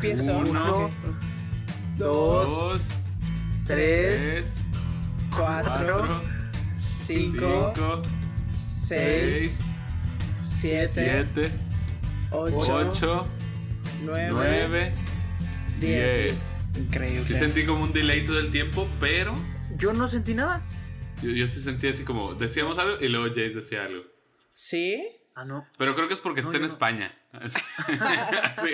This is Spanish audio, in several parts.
empiezo. Uno, dos, tres, cuatro, cuatro, cinco, cinco, seis, siete, siete, ocho, ocho, nueve, diez. Increíble. Sí sentí como un delay todo el tiempo, pero Yo no sentí nada. yo, yo sí sentí así como, decíamos algo y luego Jace decía algo. ¿Sí? Ah, no. Pero creo que es porque No, está en no. España. sí.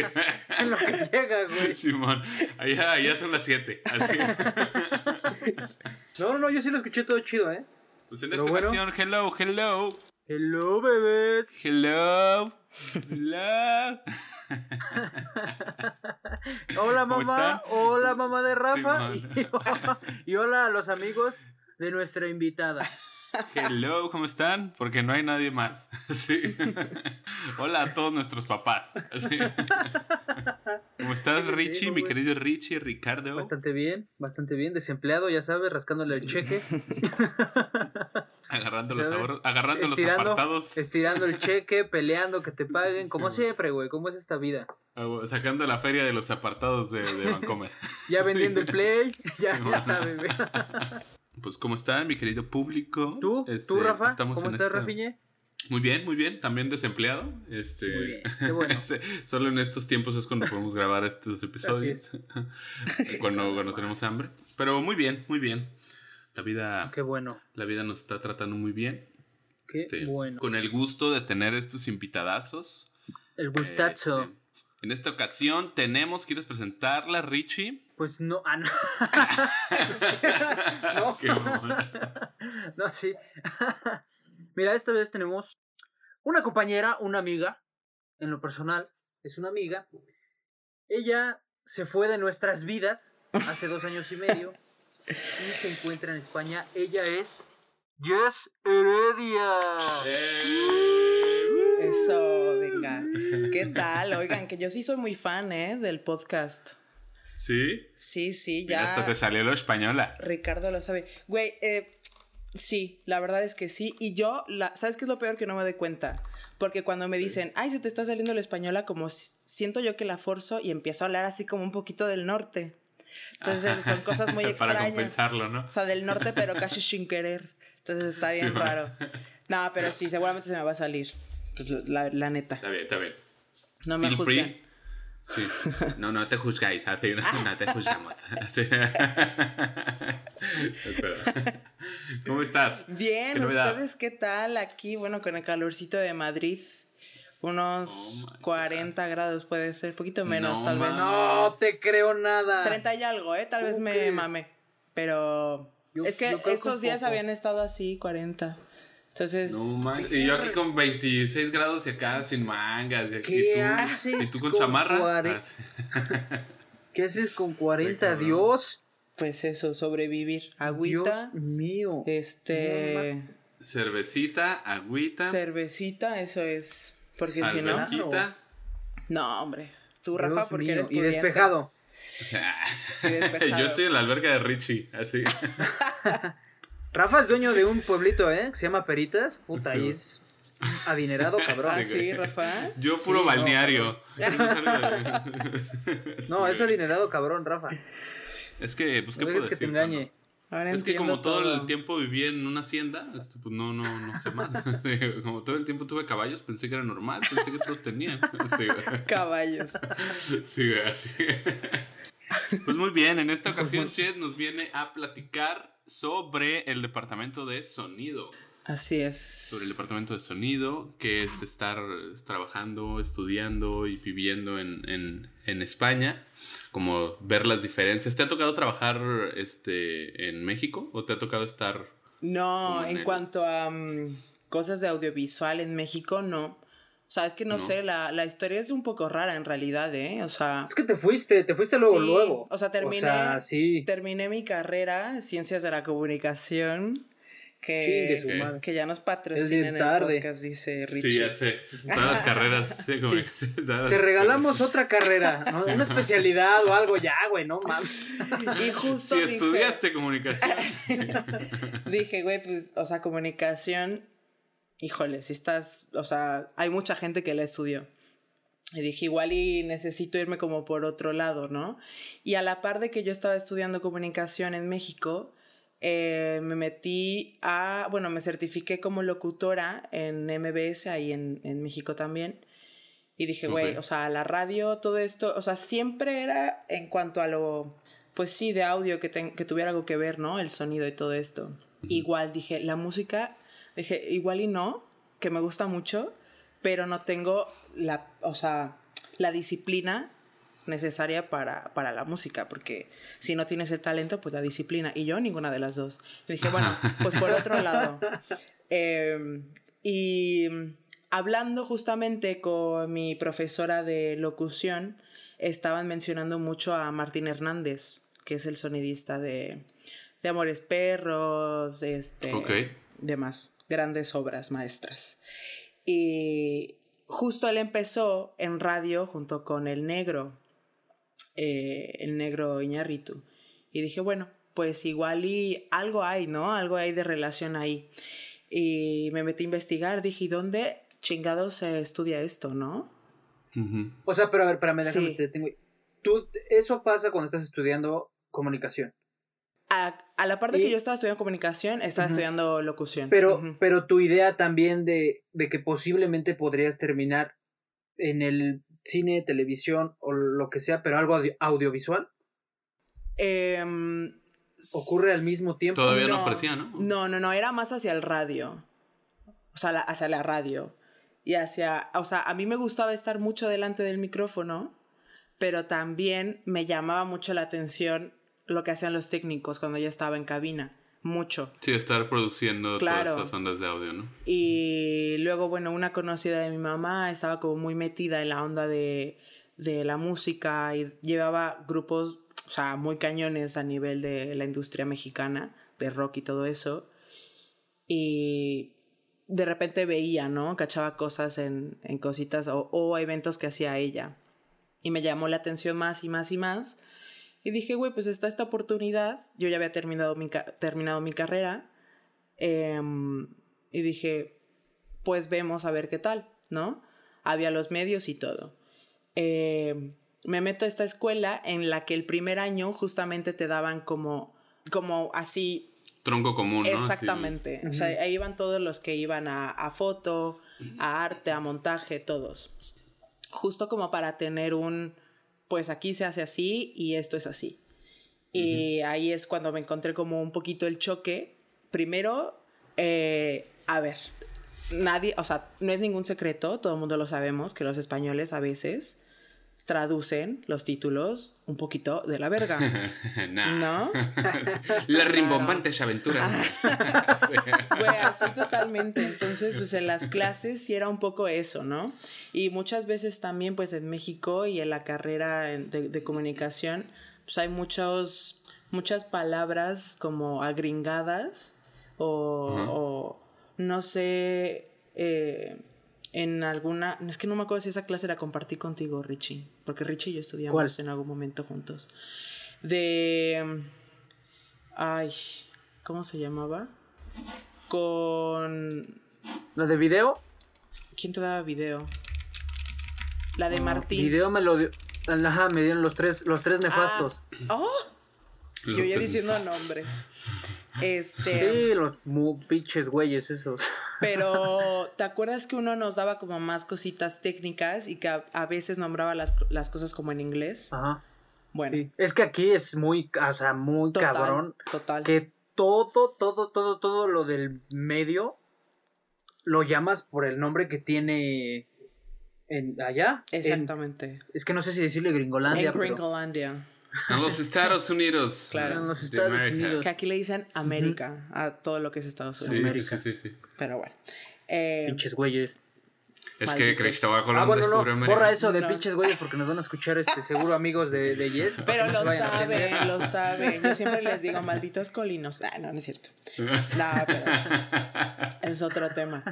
En lo que llega, güey. Simón, allá, allá son las 7. Así. No, no, no, yo sí lo escuché todo chido, ¿eh? Pues en esta bueno. ocasión, hello, hello, Hello, bebé. hello, hello. Hola, ¿Cómo mamá. Hola, mamá de Rafa. Simón. Y, y hola a los amigos de nuestra invitada. Hello, ¿cómo están? Porque no hay nadie más. Sí. Hola a todos nuestros papás. Sí. ¿Cómo estás, Richie? Mi querido Richie, Ricardo. Bastante bien, bastante bien. Desempleado, ya sabes, rascándole el cheque. Agarrando los, ahorros- agarrando los Estirando, apartados, estirando el cheque, peleando que te paguen, como Sí, siempre, güey. ¿Cómo es esta vida? ah, sacando la feria de los apartados de, de Vancomer. Ya vendiendo el play, ya, ya sabes, güey. Pues, ¿cómo están, mi querido público? ¿Tú? Este, ¿Tú, Rafa? estamos ¿Cómo en estás, esta- Rafiñe? Muy bien, muy bien. También desempleado. Este... Muy bien, qué bueno. Solo en estos tiempos es cuando podemos grabar estos episodios. cuando, cuando tenemos hambre. Pero muy bien, muy bien. La vida, Qué bueno, la vida nos está tratando muy bien. qué Este, bueno. Con el gusto de tener estos invitadazos. El gustazo. Eh, en esta ocasión tenemos, ¿quieres presentarla, Richie? Pues no, ah, no. no. Qué bueno. No, sí. Mira, esta vez tenemos una compañera, una amiga, en lo personal, es una amiga. Ella se fue de nuestras vidas hace dos años y medio y se encuentra en España. Ella es Jess Heredia. Eso, venga. ¿Qué tal? Oigan, que yo sí soy muy fan, ¿eh? Del podcast. ¿Sí? Sí, sí, Mira, Hasta te ya. salió lo española. Ricardo lo sabe. Güey, eh, sí, la verdad es que sí. Y yo, la, ¿sabes qué es lo peor que no me doy cuenta? Porque cuando me dicen, ay, se te está saliendo la española, como si- siento yo que la forzo y empiezo a hablar así como un poquito del norte. Entonces son cosas muy Para extrañas. compensarlo, ¿no? O sea, del norte, pero casi sin querer. Entonces está bien Sí, raro. No, pero sí, seguramente se me va a salir. Pues, la, la neta. Está bien, está bien. No me juzguen. Sí. No, no te juzgáis, así, no, no te juzgamos. ¿Cómo estás? Bien. ¿ustedes qué tal? Aquí, bueno, con el calorcito de Madrid. Unos Oh my 40 grados puede ser, poquito menos No tal vez. No te creo nada. 30 y algo, ¿eh? Tal vez ¿Cómo me crees? mame. Pero Yo- es que estos días poco. habían estado así, 40. Entonces... No man, y yo aquí con 26 grados y acá sin mangas. Y, aquí ¿Qué tú, haces ¿Y tú con, con chamarra? cuare- Ah. ¿Qué haces con 40? cabrón. Dios. Pues eso, sobrevivir. Agüita, Dios mío. este... Cervecita, agüita, Cervecita, eso es. Porque si no... No, hombre. Tú, Rafa, Dios porque mío. eres Y pudiente. despejado. Y despejado. Yo estoy en la alberca de Richie, así. Rafa es dueño de un pueblito, ¿eh? Que se llama Peritas. Puta, güey. es adinerado, cabrón. Ah, sí, Rafa. Yo puro Sí, no, balneario. No, es adinerado, cabrón, Rafa. Es que, pues, ¿qué No puedo dejes que te decir? engañe. Ahora Es que como todo, el tiempo viví en una hacienda, este, pues no, no, no sé más. Sí, como todo el tiempo tuve caballos, pensé que era normal, pensé que todos tenían. Sí. Caballos. Sí, güey, así. Pues muy bien, en esta ocasión Chet nos viene a platicar sobre el departamento de sonido. Así es. Sobre el departamento de sonido, que es estar trabajando, estudiando y viviendo en, en, en España, como ver las diferencias. ¿Te ha tocado trabajar este, en México o te ha tocado estar... No, en el- cuanto a mm, cosas de audiovisual en México, no. O sea, es que no, No. sé, la, la historia es un poco rara en realidad, ¿eh? O sea, Es que te fuiste, te fuiste luego, Sí, luego. o sea, terminé- O sea, sí. terminé mi carrera, Ciencias de la Comunicación, que, madre. que ya nos patrocinen el tarde. podcast, dice Richie. Sí, ya sé. Todas las carreras. sí, como que- todas las Te regalamos carreras. otra carrera, ¿no? una especialidad o algo ya, güey, no mames. Y justo Si dije, estudiaste comunicación. dije, güey, pues, o sea, comunicación, híjole, si estás, o sea, hay mucha gente que la estudió. Y dije, igual y necesito irme como por otro lado, ¿no? Y a la par de que yo estaba estudiando comunicación en México, eh, me metí a, bueno, me certifiqué como locutora en MBS, ahí en, en México también. Y dije, güey, Ok. o sea, la radio, todo esto, o sea, siempre era en cuanto a lo, pues sí, de audio que, ten- que tuviera algo que ver, ¿no? El sonido y todo esto. Igual dije, la música, dije, igual y no, que me gusta mucho, pero no tengo la, o sea, la disciplina necesaria para, para la música, porque si no tienes el talento, pues la disciplina. Y yo ninguna de las dos. Y dije, bueno, pues por otro lado. Eh, y hablando justamente con mi profesora de locución, estaban mencionando mucho a Martín Hernández, que es el sonidista de, de Amores Perros, este, Ok. demás grandes obras maestras. Y justo él empezó en radio junto con el negro, eh, el negro Iñarritu. Y dije, bueno, pues igual y algo hay, ¿no? Algo hay de relación ahí. Y me metí a investigar, dije, ¿y dónde chingados se estudia esto, no? O sea, pero a ver, espérame, déjame, Sí. te detengo. Tú, eso pasa cuando estás estudiando comunicación. A, a la par de Y- que yo estaba estudiando comunicación, estaba estudiando locución. Pero, pero tu idea también de, de que posiblemente podrías terminar en el cine, televisión o lo que sea, pero algo audio- audiovisual, Em, ocurre al mismo tiempo. Todavía no, aparecía, ¿no? No, no, no, era más hacia el radio. O sea, la- hacia la radio. Y hacia, o sea, a mí me gustaba estar mucho delante del micrófono, pero también me llamaba mucho la atención lo que hacían los técnicos cuando yo estaba en cabina. Mucho. Sí, estar produciendo Claro. todas esas ondas de audio, ¿no? Y luego, bueno, una conocida de mi mamá estaba como muy metida en la onda de, de la música y llevaba grupos, o sea, muy cañones a nivel de la industria mexicana, de rock y todo eso. Y de repente veía, ¿no? Cachaba cosas en, en cositas o, o eventos que hacía ella. Y me llamó la atención más y más y más. Y dije, güey, pues está esta oportunidad. Yo ya había terminado mi, terminado mi carrera. Em, y dije, pues vemos a ver qué tal, ¿no? Había los medios y todo. Em, me meto a esta escuela en la que el primer año justamente te daban como, como así Tronco común, ¿no? Exactamente. O sea, ahí iban todos los que iban a, a foto, a arte, a montaje, todos. Justo como para tener un, pues aquí se hace así y esto es así. Y ahí es cuando me encontré como un poquito el choque. Primero, eh, a ver, nadie, o sea, no es ningún secreto, todo el mundo lo sabemos, que los españoles a veces traducen los títulos un poquito de la verga. Nah. ¿No? Las rimbombantes aventuras. Güey, así totalmente. Entonces, pues en las clases sí era un poco eso, ¿no? Y muchas veces también, pues en México y en la carrera de, de comunicación, pues hay muchos, muchas palabras como agringadas o no sé, eh, en alguna, es que no me acuerdo si esa clase la compartí contigo, Richie, porque Richie y yo estudiamos ¿Cuál? en algún momento juntos. De... Ay, ¿cómo se llamaba? Con... ¿La de video? ¿Quién te daba video? La de Ah, Martín. Video me lo dio. Ajá, me dieron los tres, los tres nefastos. ¡Oh! Los Yo ya diciendo nefastos. nombres. Este... Sí, los pinches güeyes esos. Pero, ¿te acuerdas que uno nos daba como más cositas técnicas y que a, a veces nombraba las, las cosas como en inglés? Ajá. Bueno, Sí. Es que aquí es muy, o sea, muy total, cabrón. total. Que todo, todo, todo, todo lo del medio lo llamas por el nombre que tiene en allá. En- Exactamente. es que no sé si decirle Gringolandia. En pero- Gringolandia. En los Estados Unidos. Claro. En los Estados. Unidos. Que aquí le dicen América a todo lo que es Estados Unidos. sí, sí, sí, sí. Pero bueno. Eh, Pinches güeyes. Es que. Cristóbal Colón Ah, bueno, no, América. borra eso de No. pinches güeyes porque nos van a escuchar este seguro amigos de, de Yes. Pero lo saben, lo saben. Yo siempre les digo, malditos colinos. Ah, no, no es cierto. No, pero es otro tema.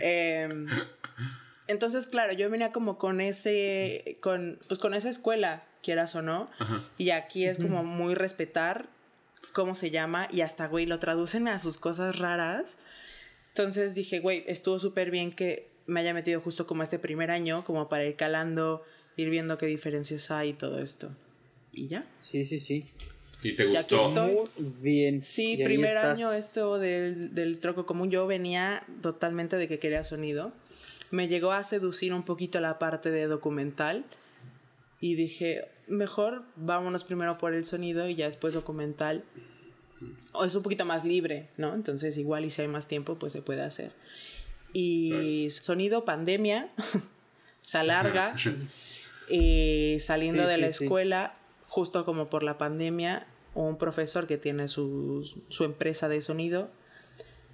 Em, entonces, claro, yo venía como con ese, con, pues con esa escuela, quieras o no. Ajá. Y aquí es como muy respetar cómo se llama y hasta, güey, lo traducen a sus cosas raras. Entonces dije, güey, estuvo súper bien que me haya metido justo como este primer año, como para ir calando, ir viendo qué diferencias hay y todo esto. Y ya. Sí, sí, sí. ¿Y te Y aquí gustó? estoy. Muy bien. Sí, Y primer estás. año esto del, del troco común, yo venía totalmente de que quería sonido. Me llegó a seducir un poquito la parte de documental y dije, mejor vámonos primero por el sonido y ya después documental. O es un poquito más libre, ¿no? Entonces igual y si hay más tiempo, pues se puede hacer. Y sonido, pandemia, se alarga. y saliendo Sí, de la sí, sí. escuela, justo como por la pandemia, un profesor que tiene su, su empresa de sonido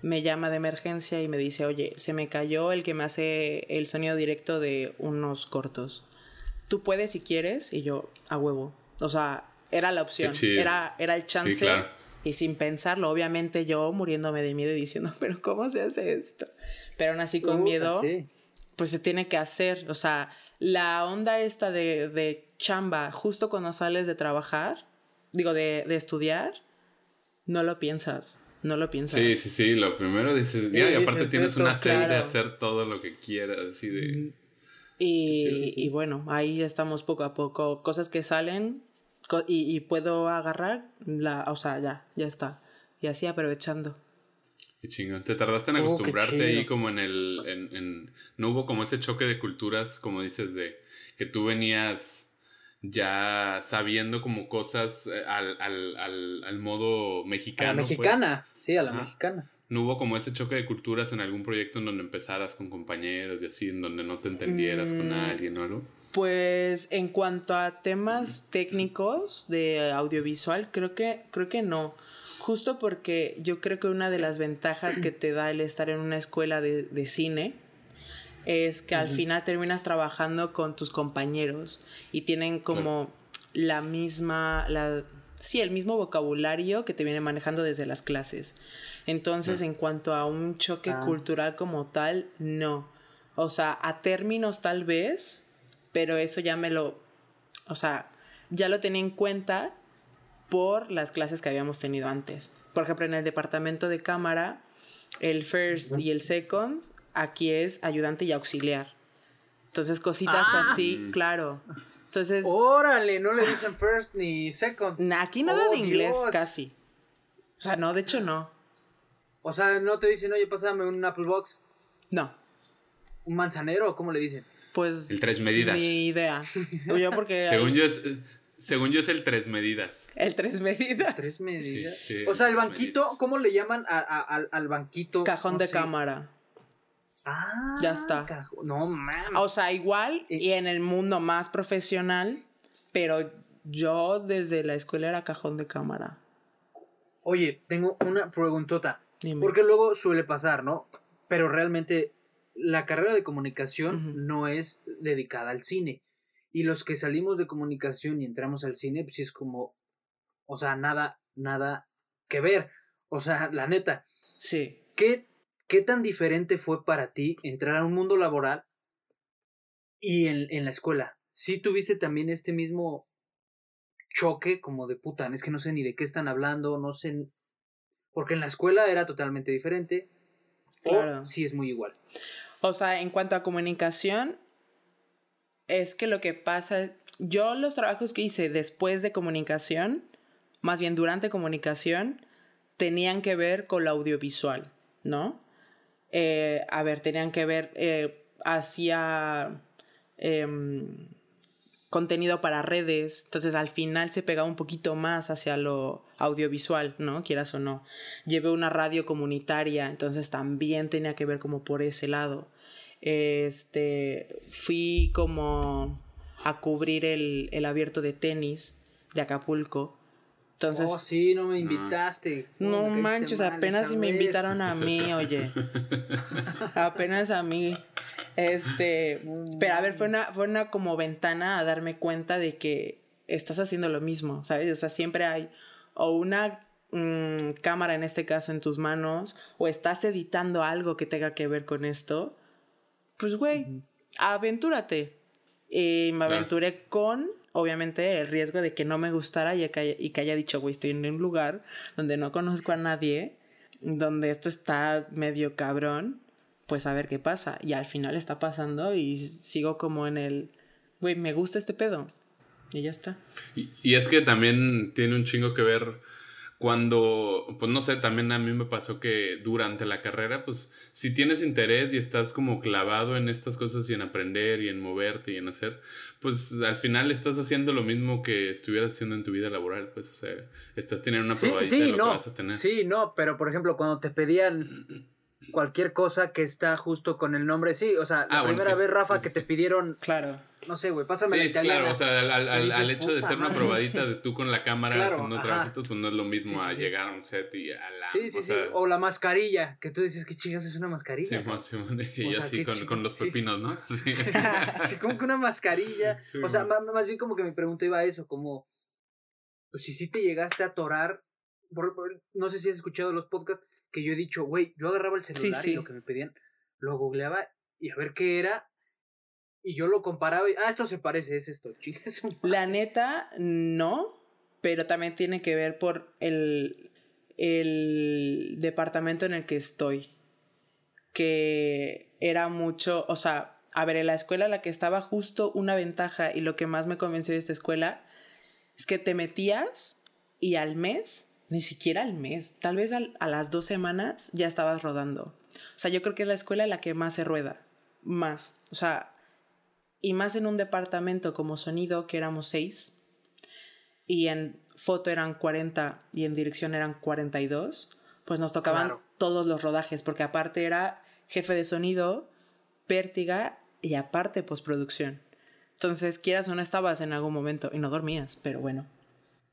me llama de emergencia y me dice, oye, se me cayó el que me hace el sonido directo de unos cortos. Tú puedes si quieres y yo a huevo. O sea, era la opción, era, era el chance. claro. Y sin pensarlo, obviamente yo muriéndome de miedo y diciendo, pero ¿cómo se hace esto? Pero aún así con Puta, miedo, sí. pues se tiene que hacer. O sea, la onda esta de, de chamba, justo cuando sales de trabajar, digo, de, de estudiar, no lo piensas. No lo piensas. Sí, sí, sí. Lo primero dices, ya, y dices, aparte tienes esto, una sed de hacer todo lo que quieras, así de... Y, Sí, sí, sí. y bueno, ahí estamos poco a poco. Cosas que salen co- y, y puedo agarrar, la, o sea, ya, ya está. Y así aprovechando. Qué chingón. ¿Te tardaste en Oh, qué acostumbrarte ahí como en el... En, en- No hubo como ese choque de culturas, como dices, de que tú venías ya sabiendo como cosas eh, al, al, al, al modo A mexicano. la pues? mexicana, sí, a la Ajá. mexicana. ¿No hubo como ese choque de culturas en algún proyecto en donde empezaras con compañeros y así, en donde no te entendieras con Mm. alguien o algo? Pues en cuanto a temas técnicos de audiovisual, creo que, creo que no. Justo porque yo creo que una de las ventajas que te da el estar en una escuela de, de cine es que al final terminas trabajando con tus compañeros y tienen como la misma, la, sí, el mismo vocabulario que te viene manejando desde las clases. Entonces, en cuanto a un choque Ah. cultural como tal, no. O sea, a términos tal vez, pero eso ya me lo, o sea, ya lo tenía en cuenta por las clases que habíamos tenido antes. Por ejemplo, en el departamento de cámara, el first y el second, aquí es ayudante y auxiliar. Entonces, cositas Ah. así, Mm. claro. Entonces, Órale, no le dicen first ni second. aquí nada Oh, de inglés Dios. casi. O sea, no, de hecho no. O sea, no te dicen, oye, pásame un Apple Box, No. un manzanero, ¿cómo le dicen? Pues El tres medidas. ni idea. Yo porque Según yo es... Según yo es el tres medidas. el tres medidas. Tres medidas. sí, o sea, el banquito, medidas. ¿cómo le llaman a- a- al, al banquito? Cajón No de sé. cámara. Ah, Ya está. cajo- No, mames. O sea, igual Y- en el mundo más profesional, pero yo desde la escuela era cajón de cámara. Oye, tengo una preguntota. Dime. Porque luego suele pasar, ¿no? Pero realmente la carrera de comunicación no es dedicada al cine. Y los que salimos de comunicación y entramos al cine, pues es como, o sea, nada, nada que ver. O sea, la neta, Sí. ¿qué, qué tan diferente fue para ti entrar a un mundo laboral y en, en la escuela? ¿Sí tuviste también este mismo choque como de puta, es que no sé ni de qué están hablando, no sé... Porque en la escuela era totalmente diferente. Claro. O sí es muy igual. O sea, en cuanto a comunicación, es que lo que pasa, yo los trabajos que hice después de comunicación, más bien durante comunicación, tenían que ver con lo audiovisual, ¿no? Eh, a ver, tenían que ver, eh, hacía em, contenido para redes, entonces al final se pegaba un poquito más hacia lo audiovisual, ¿no? Quieras o no. Llevé una radio comunitaria, entonces también tenía que ver como por ese lado. Este, fui como a cubrir el, el abierto de tenis de Acapulco. Entonces, oh, sí, no me invitaste. No manches, apenas si me invitaron a mí, oye. apenas a mí. Este, pero a ver, fue una, fue una como ventana a darme cuenta de que estás haciendo lo mismo, ¿sabes? O sea, siempre hay o una mm, cámara en este caso en tus manos, o estás editando algo que tenga que ver con esto. Pues, güey, aventúrate. Y me aventuré con, obviamente, el riesgo de que no me gustara y que haya, y que haya dicho, güey, estoy en un lugar donde no conozco a nadie, donde esto está medio cabrón. pues a ver qué pasa. Y al final está pasando y sigo como en el, güey, me gusta este pedo. Y ya está. Y, y es que también tiene un chingo que ver cuando, pues no sé, también a mí me pasó que durante la carrera, pues si tienes interés y estás como clavado en estas cosas y en aprender y en moverte y en hacer, pues al final estás haciendo lo mismo que estuvieras haciendo en tu vida laboral, pues o sea, estás teniendo una Sí, probadita sí, de lo no. que vas a tener. Sí, no, pero por ejemplo, cuando te pedían cualquier cosa que está justo con el nombre, sí, o sea, la Ah, bueno, primera sí. vez, Rafa, que sí. te pidieron, Claro. No sé, güey, pásame la Sí, sí, italiana. claro, o sea, al, al- Y al- dices, al hecho de "Puta ser una madre". probadita de tú con la cámara Claro, haciendo trabajitos, pues no es lo mismo Sí, sí, a sí. llegar a un set y a la... Sí, sí, o sí. sea, O la mascarilla, que tú dices, ¿qué chingas es una mascarilla? Simón, Simón, y O yo sea, así con, los sí. pepinos, ¿no? Sí. Así como que una mascarilla. Sí, o sea, man. más bien como que mi pregunta iba a eso, como, pues si sí te llegaste a atorar, por- por- no sé si has escuchado los podcasts, que yo he dicho, güey, yo agarraba el celular sí. y lo que me pedían, lo googleaba y a ver qué era, y yo lo comparaba y, ah, esto se parece, es esto, chingas. La neta, no, pero también tiene que ver por el, el departamento en el que estoy. Que era mucho, o sea, a ver, en la escuela en la que estaba justo una ventaja y lo que más me convenció de esta escuela es que te metías y al mes, ni siquiera al mes, tal vez al- a las dos semanas ya estabas rodando. O sea, yo creo que es la escuela en la que más se rueda, más. O sea, y más en un departamento como sonido que éramos seis y en foto eran 40 y en dirección eran 42, pues nos tocaban Claro. todos los rodajes, porque aparte era jefe de sonido, pértiga y aparte postproducción. Entonces, quieras o no estabas en algún momento y no dormías, pero bueno.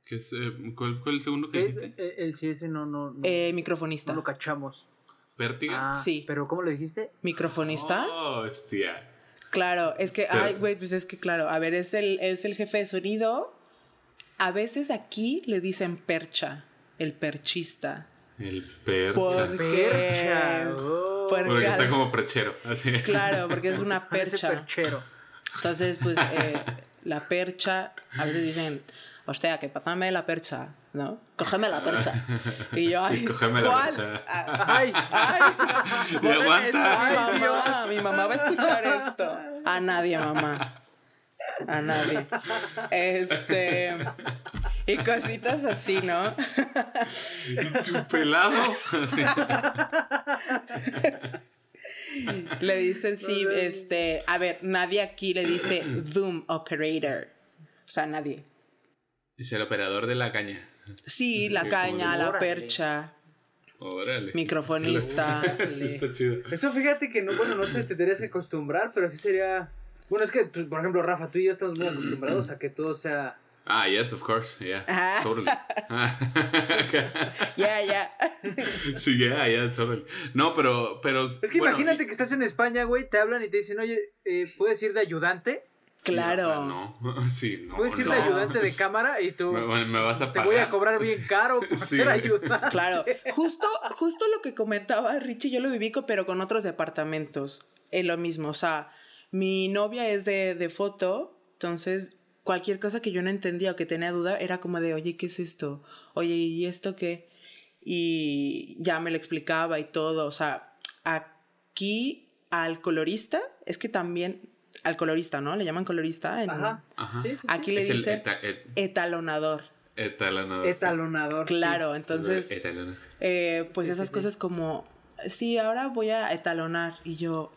¿Qué es, eh, ¿cuál fue el segundo que dijiste? eh, el sí, ese no, no, no, Eh, no microfonista. lo cachamos. ¿Pértiga? Ah, Sí. Pero ¿cómo le dijiste? ¿Microfonista? Oh, hostia. Claro, es que, Pero- ay, güey, pues es que, claro, a ver, es el, es el jefe de sonido. A veces aquí le dicen percha, el perchista. El percha. Por- Porque- Percha. oh. porque- Porque está como perchero. Así. Claro, porque es una percha. perchero. Entonces, pues, eh, la percha, a veces dicen, hostia, que pásame la percha, ¿no? Cógeme la percha. Y yo, ay, Sí, cógeme la ¿cuál? percha. Ah, Ay, Ay, no, aguanta. eso mi Ay, mamá. Mi mamá va a escuchar esto. A nadie, mamá. A nadie. Este. Y cositas así, ¿no? Y tu pelado. Le dicen, sí, este. A ver, nadie aquí le dice Zoom Operator. O sea, nadie. Es el operador de la caña. Sí, la caña, la percha, Órale. microfonista. Está chido. Eso fíjate que no, bueno, no sé, te tendrías que acostumbrar, pero sí sería. Bueno, es que, por ejemplo, Rafa, tú y yo estamos muy acostumbrados a que todo sea. Ah, yes, of course. Yeah. Ah. Totally. Ah. Ya, ya. sí, yeah, yeah, totally. No, pero. pero Es que bueno, imagínate que estás en España, güey, te hablan y te dicen, oye, eh, ¿puedes ir de ayudante? Claro. No, sí, no. ¿Puedes ir no. de ayudante de cámara? Y tú. Me, me vas a Te pagar. voy a cobrar bien caro por Sí, ser ayudante. Claro, justo, justo lo que comentaba Richie, yo lo viví, pero con otros departamentos. Es lo mismo, o sea, mi novia es de, de foto, entonces cualquier cosa que yo no entendía o que tenía duda era como de, oye, ¿qué es esto? Oye, ¿y esto qué? Y ya me lo explicaba y todo, o sea, aquí al colorista, es que también, al colorista, ¿no? Le llaman colorista. en- Ajá. Ajá. Sí, sí, sí. Aquí le Es eta- et- etalonador. etalonador. Etalonador. Claro, entonces... Etalonador. Eh, pues esas cosas como, sí, ahora voy a etalonar. Y yo,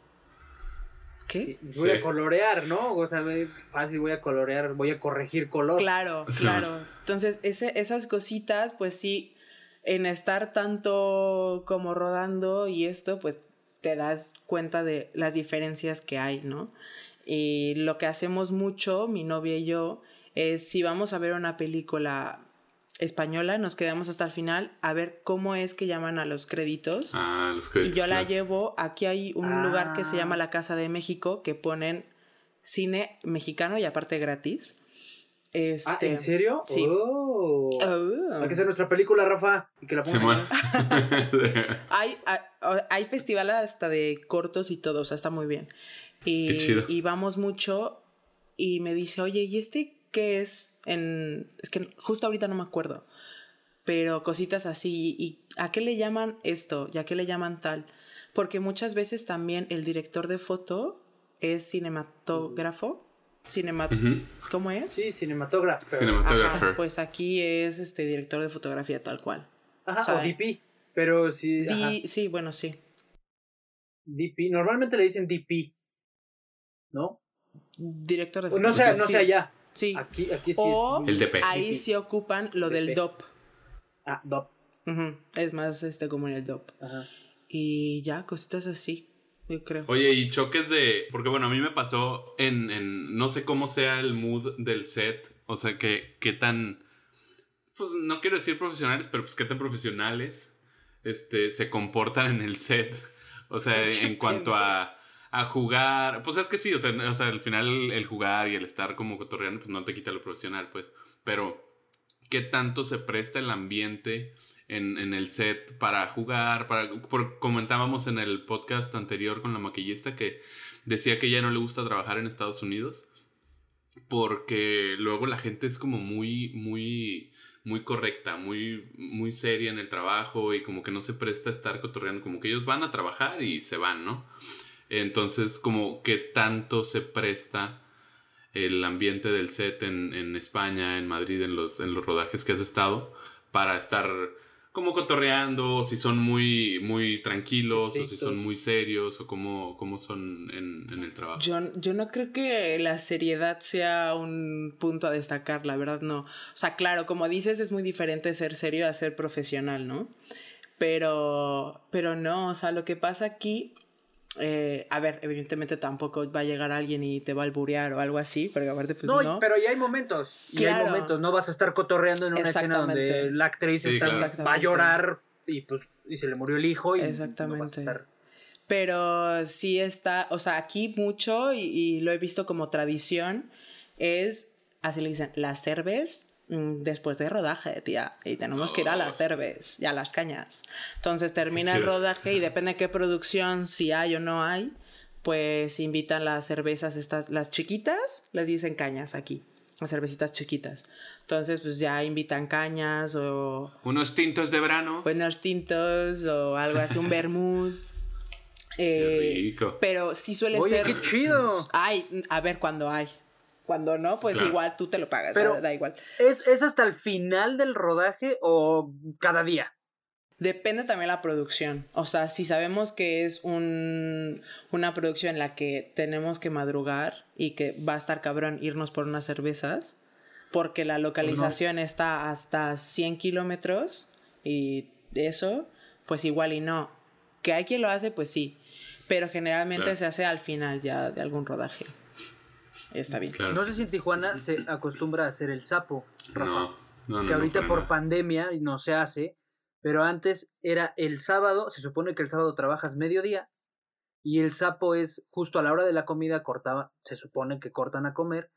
¿qué? sí. Voy Sí. a colorear, ¿no? O sea, fácil, voy a colorear, voy a corregir color. Claro, claro. Entonces, ese, esas cositas, pues sí, en estar tanto como rodando y esto, pues te das cuenta de las diferencias que hay, ¿no? Y lo que hacemos mucho, mi novia y yo, es si vamos a ver una película española, nos quedamos hasta el final a ver cómo es que llaman a los créditos. Ah, los Y créditos. yo la llevo, aquí hay un lugar que se llama Ah. la Casa de México que ponen cine mexicano y aparte gratis. Este, Ah, ¿en serio? sí. Oh. Oh. Hay que hacer nuestra película, Rafa. Y que la pongan hay, hay, hay festival hasta de cortos y todo, o sea, está muy bien. Y, Qué chido. y vamos mucho y me dice, oye, ¿y este qué es? En... Es que justo ahorita no me acuerdo. Pero cositas así. ¿Y a qué le llaman esto? ¿Y a qué le llaman tal? porque muchas veces también el director de foto es cinematógrafo. Cinemat ¿Cómo es? Sí, cinematógrafo. Cinematographer. pues aquí es este director de fotografía tal cual. Ajá, o, DP. Pero sí. sí, bueno, sí. DP. Normalmente le dicen DP. ¿No? Director de fotografía. No sé, no sé allá. Sí. Aquí, aquí sí o es. El DP. Ahí sí ocupan lo del DOP. Ah, DOP. Es más este como en el DOP. Ajá. Y ya, cositas así, yo creo. Oye, y choques de. Porque bueno, a mí me pasó en. en no sé cómo sea el mood del set. O sea, que qué tan. Pues no quiero decir profesionales, pero pues qué tan profesionales este, se comportan en el set. O sea, en cuanto a a jugar. Pues es que sí, o sea, o sea, al final el jugar y el estar como cotorreando, pues no te quita lo profesional, pues. Pero, ¿qué tanto se presta el ambiente en, en el set para jugar? Para, comentábamos en el podcast anterior con la maquillista que decía que ya no le gusta trabajar en Estados Unidos. Porque luego la gente es como muy, muy muy correcta, muy, muy seria en el trabajo y como que no se presta a estar cotorreando, como que ellos van a trabajar y se van, ¿no? Entonces, como que tanto se presta el ambiente del set en, España, en Madrid, en los, en los rodajes que has estado, para estar como cotorreando, si son muy, muy tranquilos, o si son muy serios, o cómo, cómo son en, el trabajo. Yo, yo no creo que la seriedad sea un punto a destacar, la verdad no. O sea, claro, como dices, es muy diferente ser serio a ser profesional, ¿no? Pero, pero no, o sea, lo que pasa aquí eh, a ver, evidentemente tampoco va a llegar alguien y te va a alburear o algo así, pero aparte pues no. no. pero ya hay momentos, y hay momentos, no vas a estar cotorreando en una escena donde la actriz va a llorar y pues y se le murió el hijo y Exactamente. Pero sí está, o sea, aquí mucho y, y, lo he visto como tradición es, así le dicen, las cervezas Mm, después de rodaje, tía. Y tenemos que ir a las cerves y a las cañas. Entonces termina el rodaje y depende de qué producción, si hay o no hay, pues invitan las cervezas estas, las chiquitas, le dicen cañas aquí. Las cervecitas chiquitas. Entonces, pues ya invitan cañas o. Unos tintos de verano. Unos tintos o algo así, un vermouth. Eh, rico. Pero sí suele Oye, ser. ¡Qué chido! Ay, a ver cuándo hay. Cuando no, pues igual tú te lo pagas, Pero da igual. ¿es, ¿Es hasta el final del rodaje o cada día? Depende también la producción. O sea, si sabemos que es un, una producción en la que tenemos que madrugar y que va a estar cabrón irnos por unas cervezas, porque la localización está hasta 100 kilómetros y eso, pues igual y no. Que hay quien lo hace, pues sí. Pero generalmente se hace al final ya de algún rodaje. Está bien. No sé si en Tijuana se acostumbra a hacer el sapo, Rafa. No, que ahorita por pandemia no se hace, pero antes era el sábado, se supone que el sábado trabajas mediodía y el sapo es justo a la hora de la comida cortaba, se supone que cortan a comer,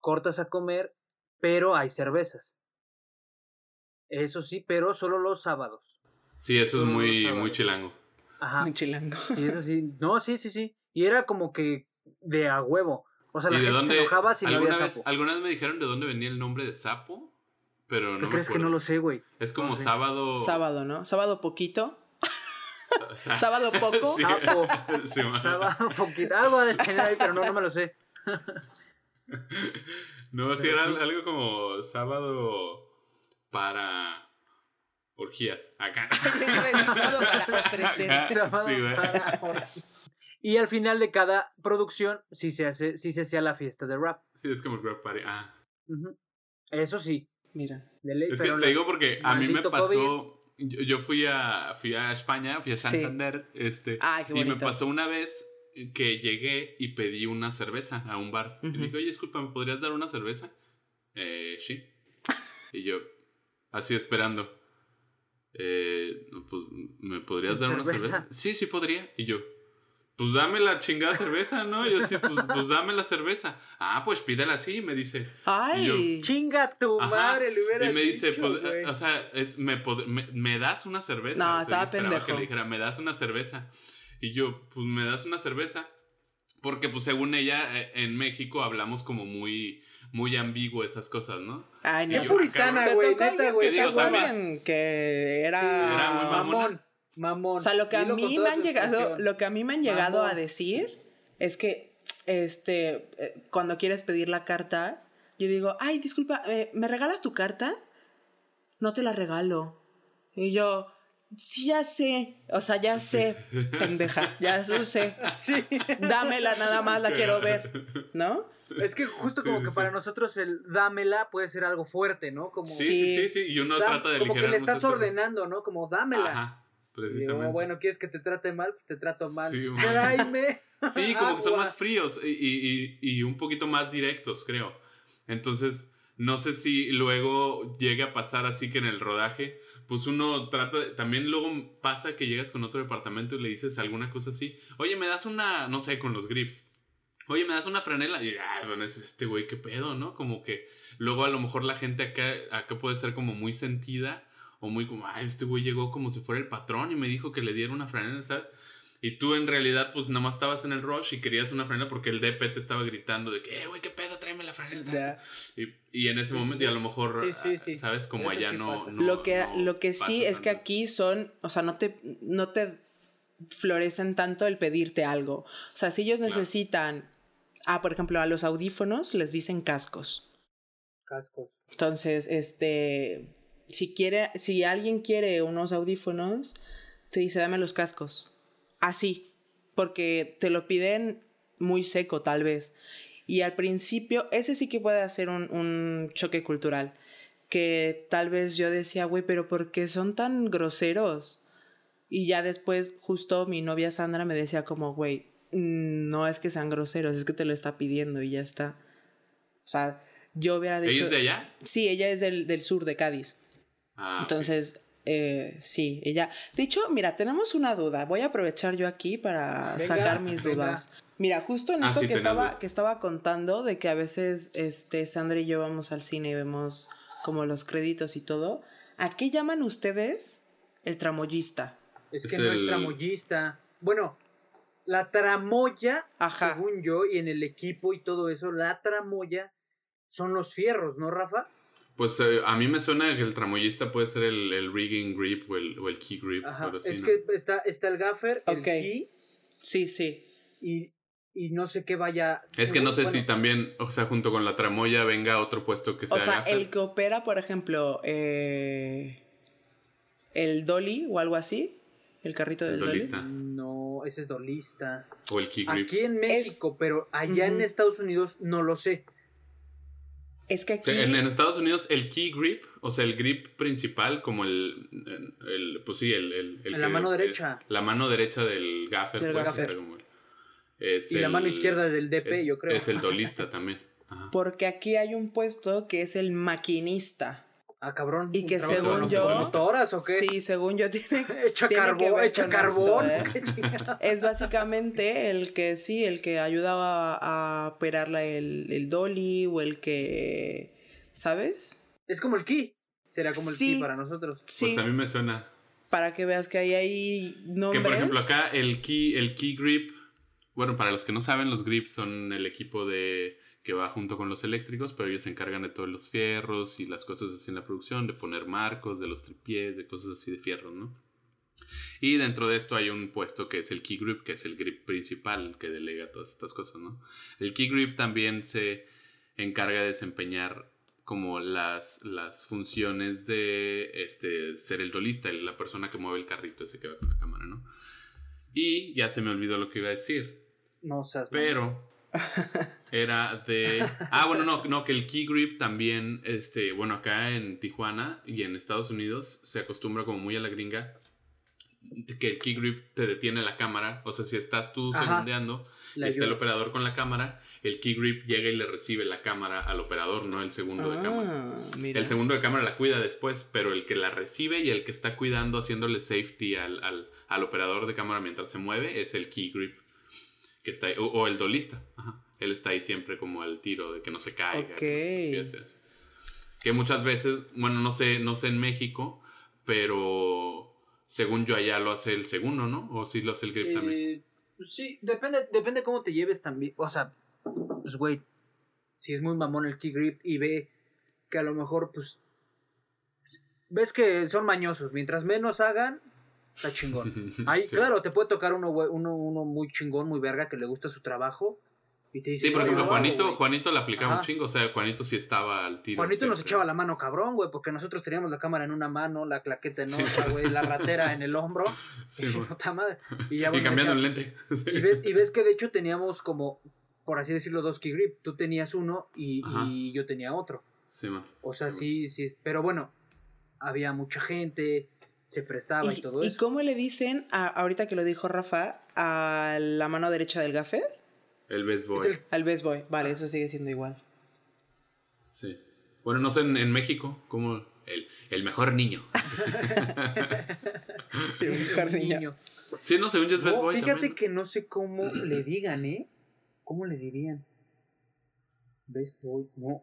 cortas a comer, pero hay cervezas. Eso sí, pero solo los sábados. Sí, eso es muy, muy chilango. Ajá. Muy chilango. Sí, eso sí. No, sí, sí, sí. Y era como que de a huevo. O sea, la gente se enojaba si no había vez, sapo. Alguna vez me dijeron de dónde venía el nombre de sapo, pero no. crees que no lo sé, güey? Es como sábado. Sábado, ¿no? Sábado poquito. sábado poco. Sapo. sábado poquito. Algo de tener ahí, pero no, no me lo sé. no, sí, era algo como sábado para orgías. Acá. sábado para ofrecer. Sábado para y al final de cada producción sí se hace, sí se hacía la fiesta de rap. Sí, es como el rap party. Ah. Eso sí. Mira. es que te digo porque a mí me pasó. Yo, fui a, fui a España, fui a Santander, este, ah, y me pasó una vez que llegué y pedí una cerveza a un bar. Y me dijo, oye, disculpa, ¿me podrías dar una cerveza? Eh, sí. y yo, así esperando. Eh, pues, ¿me podrías dar una cerveza? Sí, sí podría. Y yo, pues dame la chingada cerveza, ¿no? Yo sí, pues, pues, dame la cerveza. Ah, pues pídela así, me dice. Ay, chinga tu madre, le hubiera Y me dice, pues, o sea, es, me, me, das una cerveza. No, estaba pendejo. que le dijera, me das una cerveza. Y yo, pues me das una cerveza. Porque, pues, según ella, eh, en México hablamos como muy, muy ambiguo esas cosas, ¿no? Ay, no. puritana, güey, neta, güey. Que, que era... Era muy mamón. Mamón. O sea, lo que a mí me han llegado, lo que a mí me han llegado a decir es que este eh, cuando quieres pedir la carta, yo digo, "Ay, disculpa, eh, ¿me regalas tu carta?" No te la regalo. Y yo, "Sí, ya sé, o sea, ya sé, pendeja, ya lo sé. Sí. Dámela nada más, la quiero ver." ¿No? Es que justo como sí, que sí. para nosotros el dámela puede ser algo fuerte, ¿no? Como, Sí, Sí. sí. Y uno da- trata de como que le estás cosas. ordenando, ¿no? Como dámela. Ajá, Precisamente. bueno, ¿quieres que te trate mal? Pues te trato mal. Sí. Tráeme Sí, como que son más fríos y, y- y- un poquito más directos, creo. Entonces, no sé si luego llegue a pasar así que en el rodaje, pues uno trata, de- también luego pasa que llegas con otro departamento y le dices alguna cosa así, oye, me das una, no sé, con los grips. Oye, me das una franela y ah, bueno, es este güey, qué pedo, ¿no? Como que luego a lo mejor la gente acá, acá puede ser como muy sentida o muy como, ay, este güey llegó como si fuera el patrón y me dijo que le diera una franela, ¿sabes? Y tú en realidad, pues nada más estabas en el rush y querías una franela porque el DP te estaba gritando de que, eh, güey, qué pedo, tráeme la franela. Y, y en ese momento, y a lo mejor, Sí, sí, sí. ah, ¿sabes? Como Eso allá sí no, lo que, no lo que sí es que aquí son, o sea, no te, no te florecen tanto el pedirte algo. O sea, si ellos Claro. necesitan, ah, por ejemplo, a los audífonos les dicen cascos. Cascos. Entonces, este, si quiere, si alguien quiere unos audífonos, te dice, dame los cascos. Así, porque te lo piden muy seco tal vez. Y al principio, ese sí que puede hacer un, un choque cultural. Que tal vez yo decía, güey, pero ¿por qué son tan groseros? Y ya después, justo mi novia Sandra me decía como, güey, no es que sean groseros, es que te lo está pidiendo y ya está. O sea, yo hubiera ¿Ella dicho... es de allá? Sí, ella es del, del sur de Cádiz. Ah. Entonces, eh, sí, ella. De hecho, mira, tenemos una duda. Voy a aprovechar yo aquí para Venga, sacar mis venga. dudas. Mira, justo en Ah, esto sí, que, estaba, duda. que estaba contando de que a veces este, Sandra y yo vamos al cine y vemos como los créditos y todo. ¿A qué llaman ustedes el tramoyista? Es Es que no es tramoyista. Bueno, la tramoya, Ajá. según yo, y en el equipo y todo eso, la tramoya son los fierros, ¿no, Rafa? Pues eh, a mí me suena que el tramoyista puede ser el, el rigging grip o el, o el key grip. Ajá. así, es ¿no? que está, está el gaffer, el Ok. key, Sí, sí. y, y no sé qué vaya. Es que no sé si también, o sea, junto con la tramoya venga otro puesto que sea O sea, gaffer. el que opera, por ejemplo, eh, el dolly o algo así. El carrito El del dolly. dolista. No, ese es dolista. O el key grip. Aquí en México, pero allá en. Estados Unidos no lo sé. Es que O aquí. sea, En, en Estados Unidos, el key grip, o sea, el grip principal, como el. el pues sí, el. el, la que- mano derecha. la mano derecha del gaffer. Del pues, gaffer. o sea, como el- es Y la mano izquierda del DP, es- yo creo. Es el dolista también. Ajá. Porque aquí hay un puesto que es el maquinista. Ah, cabrón. Y ¿un que según con yo- motoras o qué? Sí, según yo tiene. Echa tiene que carbón, ver echa con carbón. esto, ¿eh? Es básicamente el que sí, el que ayuda a, a operar la- el, el dolly o el que. ¿Sabes? Es como el ki. Será como el Sí. ki para nosotros. Sí. Pues a mí me suena. Para que veas que ahí hay Que nombres. por ejemplo acá el key, el key grip, bueno, para los que no saben, los grips son el equipo de que va junto con los eléctricos, pero ellos se encargan de todos los fierros y las cosas así en la producción, de poner marcos, de los tripiés, de cosas así de fierros, ¿no? Y dentro de esto hay un puesto que es el key grip, que es el grip principal que delega todas estas cosas, ¿no? El key grip también se encarga de desempeñar como las, las funciones de este, ser el dolista, la persona que mueve el carrito ese que va con la cámara, ¿no? Y ya se me olvidó lo que iba a decir, No seas. pero era de... Ah, bueno, no, no, que el key grip también, este, bueno, acá en Tijuana y en Estados Unidos se acostumbra como muy a la gringa que el key grip te detiene la cámara, o sea, si estás tú Ajá. segundeando y está el operador con la cámara, el key grip llega y le recibe la cámara al operador, no el segundo de cámara. Ah, mira. El segundo de cámara la cuida después, pero el que la recibe y el que está cuidando, haciéndole safety al, al, al operador de cámara mientras se mueve, es el key grip. Que está ahí, o, o el dolista. Ajá. Él está ahí siempre como al tiro de que no se caiga. que no se tropiece, así. Que muchas veces, bueno, no sé, no sé en México, pero según yo allá lo hace el segundo, ¿no? O sí lo hace el grip también. Eh, pues sí, depende, depende cómo te lleves también. O sea, pues güey, si es muy mamón el key grip y ve que a lo mejor, pues, ves que son mañosos. Mientras menos hagan, Está chingón. Ahí, Sí. claro, te puede tocar uno, uno, uno muy chingón, muy verga, que le gusta su trabajo. Y te dice, Sí, por ejemplo, "Wow, Juanito, güey". Juanito le aplicaba Ajá. un chingo. O sea, Juanito sí estaba al tiro. Juanito nos echaba la mano cabrón, güey, porque nosotros teníamos la cámara en una mano, la claqueta en Sí. otra, güey, la ratera en el hombro. Sí, y, puta madre. Y, ya, Y bueno, cambiando el lente. Y ves, y ves que de hecho teníamos como, por así decirlo, dos key grip. Tú tenías uno y yo tenía otro. Sí, man. O sea, Sí, sí, sí. Pero bueno, había mucha gente, se prestaba y, ¿Y, todo y eso. cómo le dicen, a- ahorita que lo dijo Rafa, a la mano derecha del gaffer? El best boy. El- Al best boy. Vale, eso sigue siendo igual. Sí. Bueno, no sé, en, en México, como el, el mejor niño. El mejor niño. Sí, no, según yo es best No, boy fíjate también. que no sé cómo le digan, ¿eh? ¿Cómo le dirían? Best boy, no.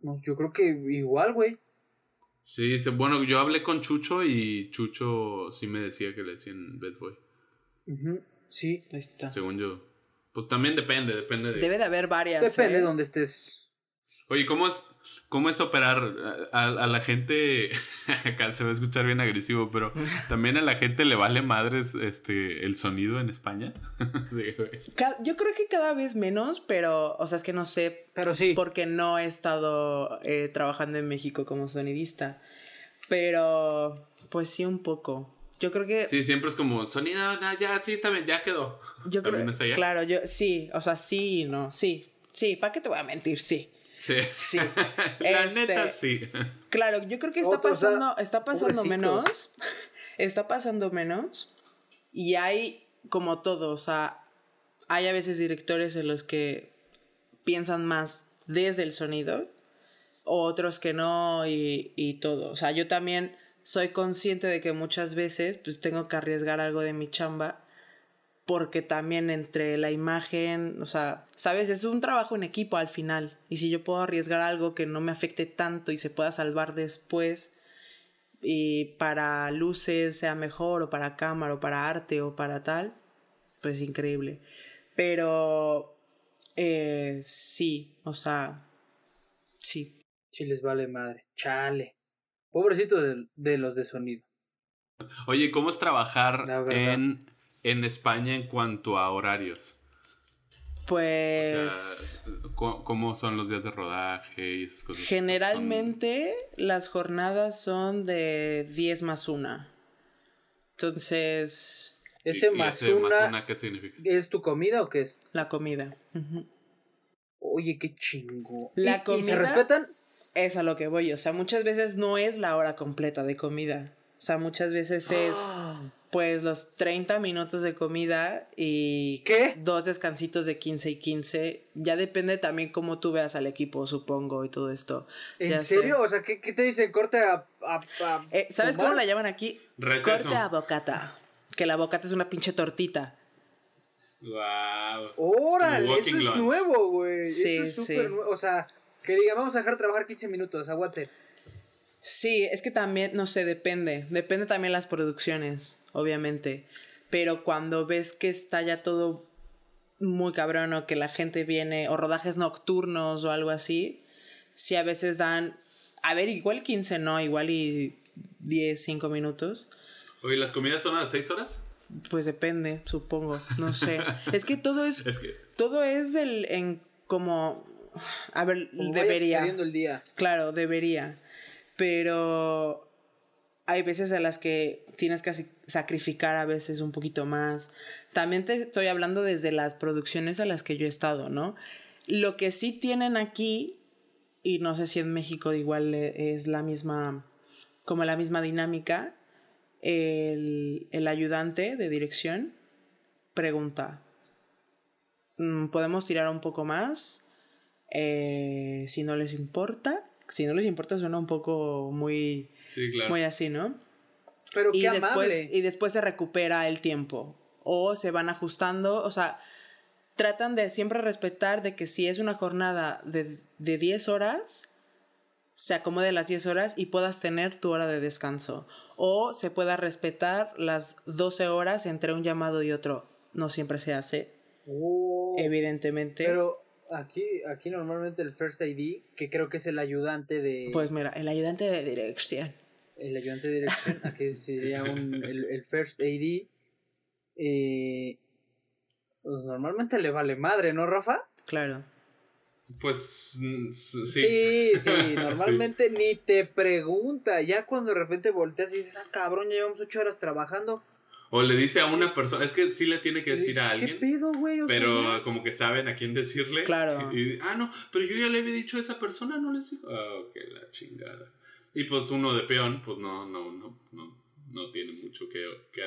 No, yo creo que igual, güey. Sí, sí, bueno, yo hablé con Chucho y Chucho sí me decía que le decían best boy. Ujú, Sí. Ahí está. Según yo. Pues también depende, depende de... Debe de haber varias. Depende ¿eh? de donde estés. Oye, ¿cómo es, cómo es operar a, a- a la gente? Acá se va a escuchar bien agresivo, pero también a la gente le vale madres este, el sonido en España. sí, güey. Ca- Yo creo que cada vez menos, pero, o sea, es que no sé Pero sí. porque no he estado eh, trabajando en México como sonidista. Pero, pues sí, un poco. Yo creo que. Sí, siempre es como, sonido, no, ya, sí, bien, ya quedó. yo creo, ¿También allá? claro, yo sí, o sea, sí y no, sí. Sí, ¿para qué te voy a mentir? Sí. Sí. Sí. la Este, neta, sí. Claro, yo creo que está pasando, está pasando menos. Está pasando menos. Y hay como todo, o sea, hay a veces directores en los que piensan más desde el sonido, otros que no y, y todo. O sea, yo también soy consciente de que muchas veces pues tengo que arriesgar algo de mi chamba porque también entre la imagen, o sea, sabes, es un trabajo en equipo al final. Y si yo puedo arriesgar algo que no me afecte tanto y se pueda salvar después, y para luces sea mejor, o para cámara, o para arte, o para tal, pues increíble. Pero eh, sí, o sea, sí. Sí les vale madre. Chale. Pobrecito de, de los de sonido. Oye, ¿cómo es trabajar en, en España en cuanto a horarios? O Pues sea, ¿cómo, cómo son los días de rodaje y esas cosas? generalmente las jornadas son de 10 más 1. Entonces, Ese más ese una, una, ¿qué significa? ¿es tu comida o qué es? la comida. Oye, qué chingo. La ¿Y- ¿Y, se comida- respetan? Es a lo que voy. O sea, muchas veces no es la hora completa de comida. O sea, muchas veces es Ah, pues los 30 minutos de comida y ¿Qué? dos descansitos de 15 y 15. Ya depende también cómo tú veas al equipo, supongo, y todo esto. ¿En Ya sé. serio? O sea, ¿qué, qué te dicen? Corte a... a- a Eh, ¿Sabes tomar? cómo la llaman aquí? Receso. Corte a bocata. Que la bocata es una pinche tortita. Wow. Órale, eso es lunch. nuevo, güey. Sí, eso es sí. nuevo. O sea, que diga, vamos a dejar trabajar 15 minutos, aguante. Sí, es que también, no sé, depende. Depende también las producciones, obviamente. Pero cuando ves que está ya todo muy cabrón o que la gente viene, o rodajes nocturnos o algo así, sí a veces dan, a ver, igual 15 no, igual y 10, 5 minutos. Oye, ¿las comidas son a las 6 horas? Pues depende, supongo, no sé. es que todo es, Es que... todo es el, en como, a ver, Como debería. el día. Claro, debería. Pero hay veces en las que tienes que sac- sacrificar a veces un poquito más. También te estoy hablando desde las producciones a las que yo he estado, ¿no? Lo que sí tienen aquí, y no sé si en México igual e- es la misma, como la misma dinámica, el, el ayudante de dirección pregunta, "Mm, ¿podemos tirar un poco más? Eh, si no les importa. Si no les importa suena un poco muy, Sí, claro. muy así, ¿no? Pero Y qué después, amable. y después se recupera el tiempo. O se van ajustando. O sea, tratan de siempre respetar de que si es una jornada de, de 10 horas, se acomode las 10 horas y puedas tener tu hora de descanso. O se pueda respetar las 12 horas entre un llamado y otro. No siempre se hace, Oh, evidentemente. Pero aquí, aquí normalmente el First ID, que creo que es el ayudante de... Pues mira, el ayudante de dirección. el ayudante de dirección, aquí sería un, el, el first AD. Eh, pues normalmente le vale madre, ¿no, Rafa? Claro. Pues mm. Sí, sí, normalmente ni te pregunta. Ya cuando de repente volteas y dices, ah, cabrón, ya llevamos ocho horas trabajando. O le dice a una persona, es que sí le tiene que decir a ¿Qué alguien, pedo, güey? O sea, pero ya. como que saben a quién decirle. Claro. Y, ah, no, pero yo ya le había dicho a esa persona, no les digo. Ah, ok, la chingada. Y pues uno de peón, pues no, no, no, no, no tiene mucho que... que,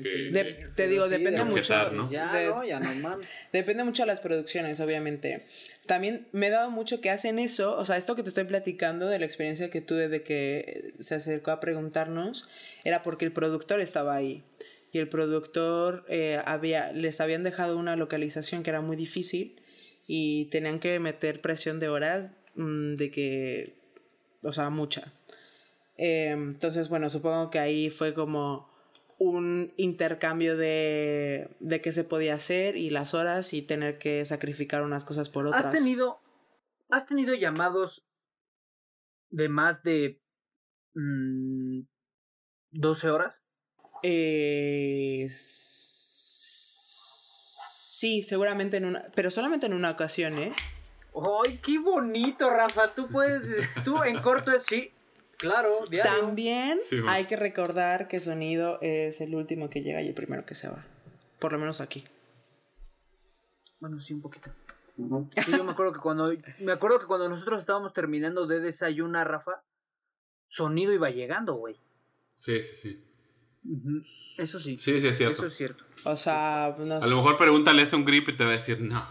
que- De- te digo, sí, depende de mucho. objetar, ¿no? Ya, de- no, ya no mames. Depende mucho de las producciones, obviamente. También me he dado mucho que hacen eso, o sea, esto que te estoy platicando de la experiencia que tuve de que se acercó a preguntarnos, era porque el productor estaba ahí. Y el productor eh, había, les habían dejado una localización que era muy difícil y tenían que meter presión de horas mm, de que, o sea, mucha. Eh, entonces, bueno, supongo que ahí fue como un intercambio de, de qué se podía hacer y las horas y tener que sacrificar unas cosas por otras. ¿Has tenido, ¿Has tenido llamados de más de mm, 12 horas? Eh, sí, seguramente en una, pero solamente en una ocasión, ¿eh? ¡Ay, qué bonito, Rafa! Tú puedes, tú en corto es sí, claro, diario. También Sí, bueno. hay que recordar que sonido es el último que llega y el primero que se va. Por lo menos aquí. Bueno, sí, un poquito. Sí, yo me acuerdo que cuando me acuerdo que cuando nosotros estábamos terminando de desayunar, Rafa, sonido iba llegando, güey. Sí, sí, sí. Eso sí. Sí, sí, es cierto. Eso es cierto. O sea, no A lo mejor pregúntale a un grip y te va a decir no.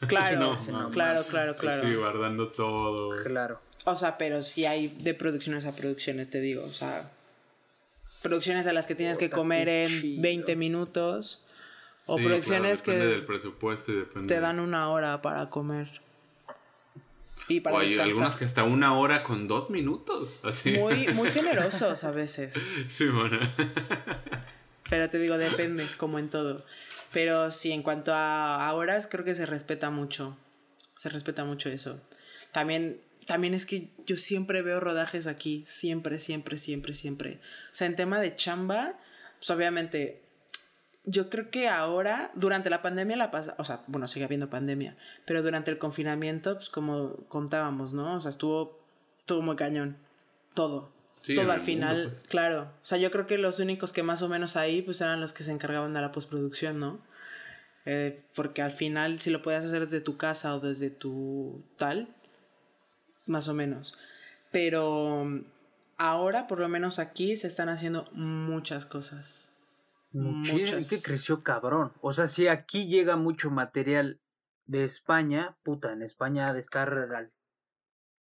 Claro, No, no, claro, claro, claro. Sí, guardando todo. Claro. O sea, pero sí hay de producciones a producciones, te digo. O sea, producciones a las que tienes que comer en chido. 20 minutos. O Sí, producciones claro, depende que del presupuesto y depende te dan una hora para comer. Y para o hay descansar. algunas que hasta una hora con dos minutos. Así. Muy, muy generosos a veces. Sí, bueno. Pero te digo, depende, como en todo. Pero sí, en cuanto a, a horas, creo que se respeta mucho. Se respeta mucho eso. También, también es que yo siempre veo rodajes aquí. Siempre, siempre, siempre, siempre. O sea, en tema de chamba, pues obviamente. Yo creo que ahora, durante la pandemia, la pasa, o sea, bueno, sigue habiendo pandemia, pero durante el confinamiento, pues como contábamos, ¿no? O sea, estuvo, estuvo muy cañón. Todo Sí, todo al final, mundo, pues. claro. O sea, yo creo que los únicos que más o menos ahí, pues eran los que se encargaban de la postproducción, ¿no? Eh, porque al final, si lo puedes hacer desde tu casa o desde tu tal, más o menos. Pero mm, ahora, por lo menos aquí, se están haciendo muchas cosas. Muchísimo. Muchas. Es que creció cabrón. O sea, si aquí llega mucho material de España, puta, en España ha de estar al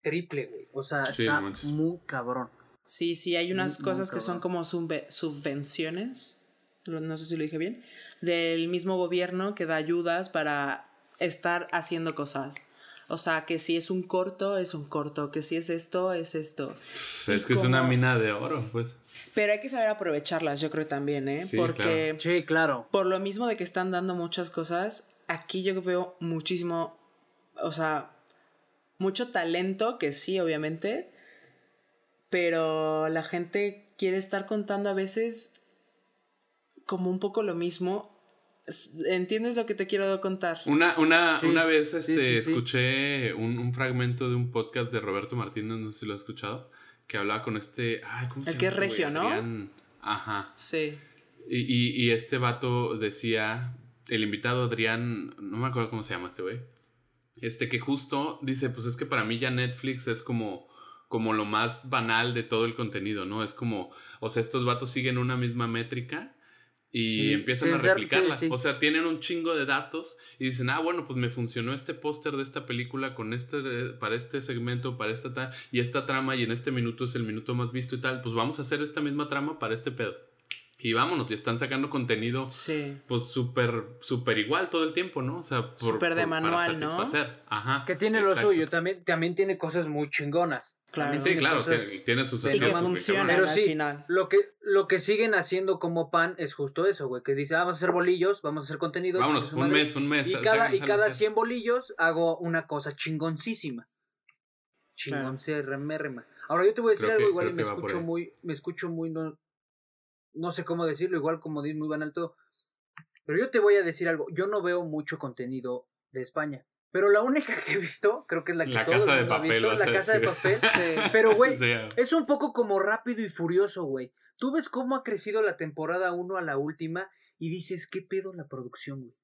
triple, güey. O sea, Sí, está manches. muy cabrón. Sí, sí, hay unas Muy- cosas muy que son como subve- subvenciones, no sé si lo dije bien, del mismo gobierno que da ayudas para estar haciendo cosas. O sea, que si es un corto, es un corto, que si es esto, es esto. Es Y que es una mina de oro, pues. Pero hay que saber aprovecharlas, yo creo también, ¿eh? Sí, Porque Sí, claro. por lo mismo de que están dando muchas cosas, aquí yo veo muchísimo, o sea, mucho talento, que sí, obviamente, pero la gente quiere estar contando a veces como un poco lo mismo. ¿Entiendes lo que te quiero contar? Una, una, Sí, una vez este, sí, sí. escuché un, un fragmento de un podcast de Roberto Martínez, no sé si lo has escuchado, que hablaba con este... Ay, ¿cómo se El que llama es este regio, ¿no? Adrián- Ajá. Sí. Y, y, y este vato decía, el invitado Adrián, no me acuerdo cómo se llama este güey, este que justo dice, pues es que para mí ya Netflix es como, como lo más banal de todo el contenido, ¿no? Es como, o sea, estos vatos siguen una misma métrica y Sí, empiezan a replicarla. sí, sí. O sea, tienen un chingo de datos y dicen, ah, bueno, pues me funcionó este póster de esta película con este, para este segmento, para esta tal, y esta trama, y en este minuto es el minuto más visto y tal, pues vamos a hacer esta misma trama para este pedo. Y vámonos, y están sacando contenido Sí. pues súper, súper igual todo el tiempo, ¿no? O sea, por, Súper de por- para manual, ¿no? satisfacer. Ajá. Que tiene lo suyo. También, también tiene cosas muy chingonas. Claro. También Sí, tiene claro, cosas- tiene, tiene sus que funcionan cabrones. Pero al sí, final. Lo que, lo que siguen haciendo como pan es justo eso, güey. Que dice, ah, vamos a hacer bolillos, vamos a hacer contenido. Vámonos, un madre. mes, un mes. Y cada, y cada salen, 100 bolillos hago una cosa chingoncísima. Claro. Chingoncérrima. Ahora yo te voy a decir Creo algo que- igual y me escucho muy, me escucho muy, no, no sé cómo decirlo, igual como di muy banal todo. Pero yo te voy a decir algo, yo no veo mucho contenido de España. Pero la única que he visto, creo que es la que La todo el Casa de Papel, visto, la casa de papel. Sí. Pero, güey, es un poco como rápido y furioso, güey. Tú ves cómo ha crecido la temporada 1 a la última y dices, ¿qué pedo la producción, güey?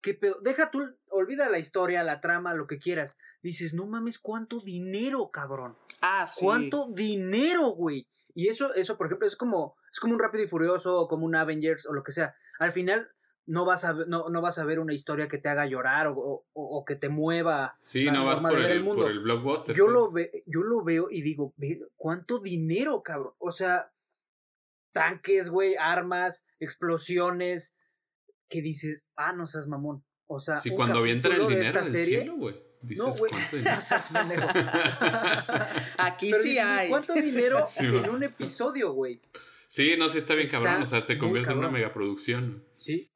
¿Qué pedo? Deja tú, olvida la historia, la trama, lo que quieras. Dices, no mames, ¿cuánto dinero, cabrón? Ah, sí. ¿Cuánto dinero, güey? Y eso, eso, por ejemplo, es como, es como un Rápido y Furioso o como un Avengers o lo que sea. Al final no vas a, ver- no, no vas a ver una historia que te haga llorar o, o- o que te mueva. sí, la no vas por de ver el, el mundo. por el blockbuster. Yo pues. lo, ve, yo lo veo y digo, "Ve, ¿cuánto dinero, cabrón? O sea, tanques, güey, armas, explosiones, que dices, ah, no seas mamón. O sea, Sí, un cuando avientan el de dinero esta del serie, cielo, güey. Dices, No, güey. Aquí Pero sí dices, hay. ¿Cuánto dinero Sí, en un episodio, güey? Sí, no, sí está bien Está cabrón. O sea, se convierte en una megaproducción. Sí,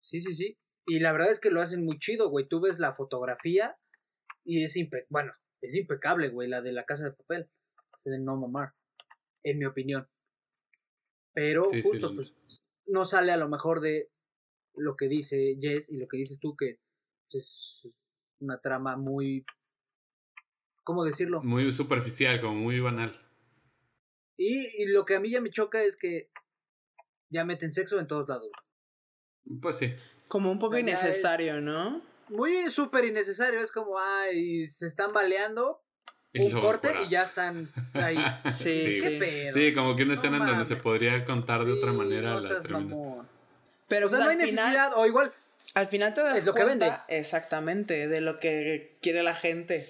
sí, sí, sí. Y la verdad es que lo hacen muy chido, güey. Tú ves la fotografía y es impe bueno, es impecable, güey, la de la casa de papel. De no mamar, en mi opinión. Pero Sí, justo, pues, no sale a lo mejor de lo que dice Jess y lo que dices tú, que pues, es una trama muy... ¿Cómo decirlo? Muy superficial, como muy banal. Y, y lo que a mí ya me choca es que ya meten sexo en todos lados. Pues sí. Como un poco Ya innecesario, ¿no? Muy súper innecesario, es como, ay, se están baleando, Y un luego corte y ya están ahí. Sí, Sí. ¿Qué sí. pedo? Sí, como que una No escena en donde se podría contar de otra manera no la termina. Pero O sea, pues, no hay final, necesidad, o igual, al final te das Es lo que cuenta exactamente de lo que quiere la gente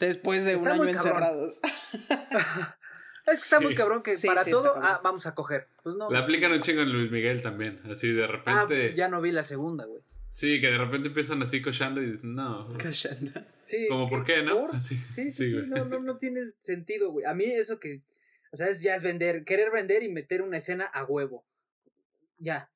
después de un año encerrados. es que está muy cabrón que Sí, para sí, todo, ah, vamos a coger. Pues no. La aplican un chingo en Luis Miguel también. Así de Ah, repente. ya no vi la segunda, güey. Sí, que de repente empiezan así cochando y dicen, no. Cachanda. Sí. Como, ¿por qué, no? Sí, sí, sí, no, no, no tiene sentido, güey. A mí eso que, o sea, es, ya es vender, querer vender y meter una escena a huevo. Ya.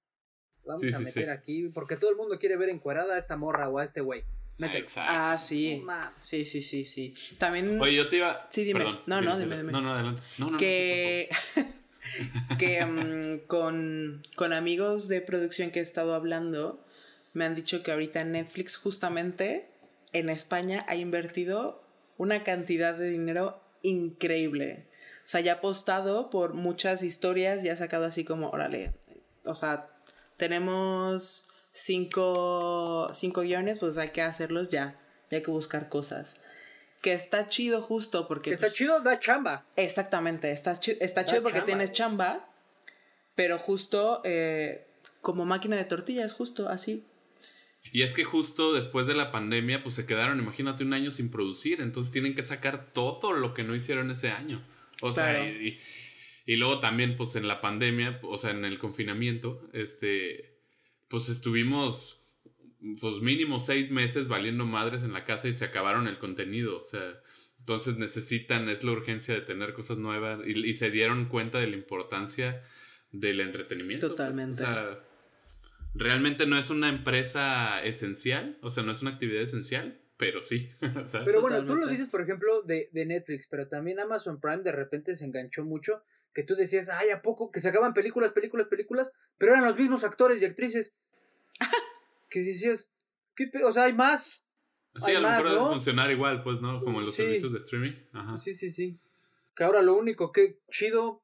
Vamos Sí, a sí, meter sí. aquí, porque todo el mundo quiere ver encuerada a esta morra o a este güey. Ah, Mételo. exacto. Ah, sí. Sí, sí, sí, sí. También Oye, yo te iba. Sí, dime. Perdón, No, no, dime, dime. No, no, adelante. No, no, no, que que mm, con, con amigos de producción que he estado hablando me han dicho que ahorita Netflix justamente en España ha invertido una cantidad de dinero increíble. O sea, ya ha apostado por muchas historias y ha sacado así como, órale, o sea, tenemos cinco, cinco guiones, pues hay que hacerlos ya, ya hay que buscar cosas. Que está chido justo porque... Que está pues, chido, da chamba. Exactamente, está, chi- está Da chido porque chamba, tienes chamba, pero justo eh, como máquina de tortillas, justo así. Y es que justo después de la pandemia, pues se quedaron, imagínate, un año sin producir. Entonces tienen que sacar todo lo que no hicieron ese año. O sea, Claro. y, y luego también, pues en la pandemia, o sea, en el confinamiento, este, pues estuvimos, pues mínimo seis meses valiendo madres en la casa y se acabaron el contenido. O sea, entonces necesitan, es la urgencia de tener cosas nuevas y, y se dieron cuenta de la importancia del entretenimiento. pues. Totalmente. O sea, realmente no es una empresa esencial, o sea, no es una actividad esencial, pero sí. ¿sabes? Pero bueno, tú lo Totalmente. dices, por ejemplo, de, de Netflix, pero también Amazon Prime de repente se enganchó mucho. Que tú decías, ay, ¿a poco? Que sacaban películas, películas, películas, pero eran los mismos actores y actrices. que decías, ¿qué pe- o sea, hay más. sí, hay a lo más, mejor debe ¿no? funcionar igual, pues, ¿no? Como en los Sí. servicios de streaming. Ajá. Sí, sí, sí. Que ahora lo único que chido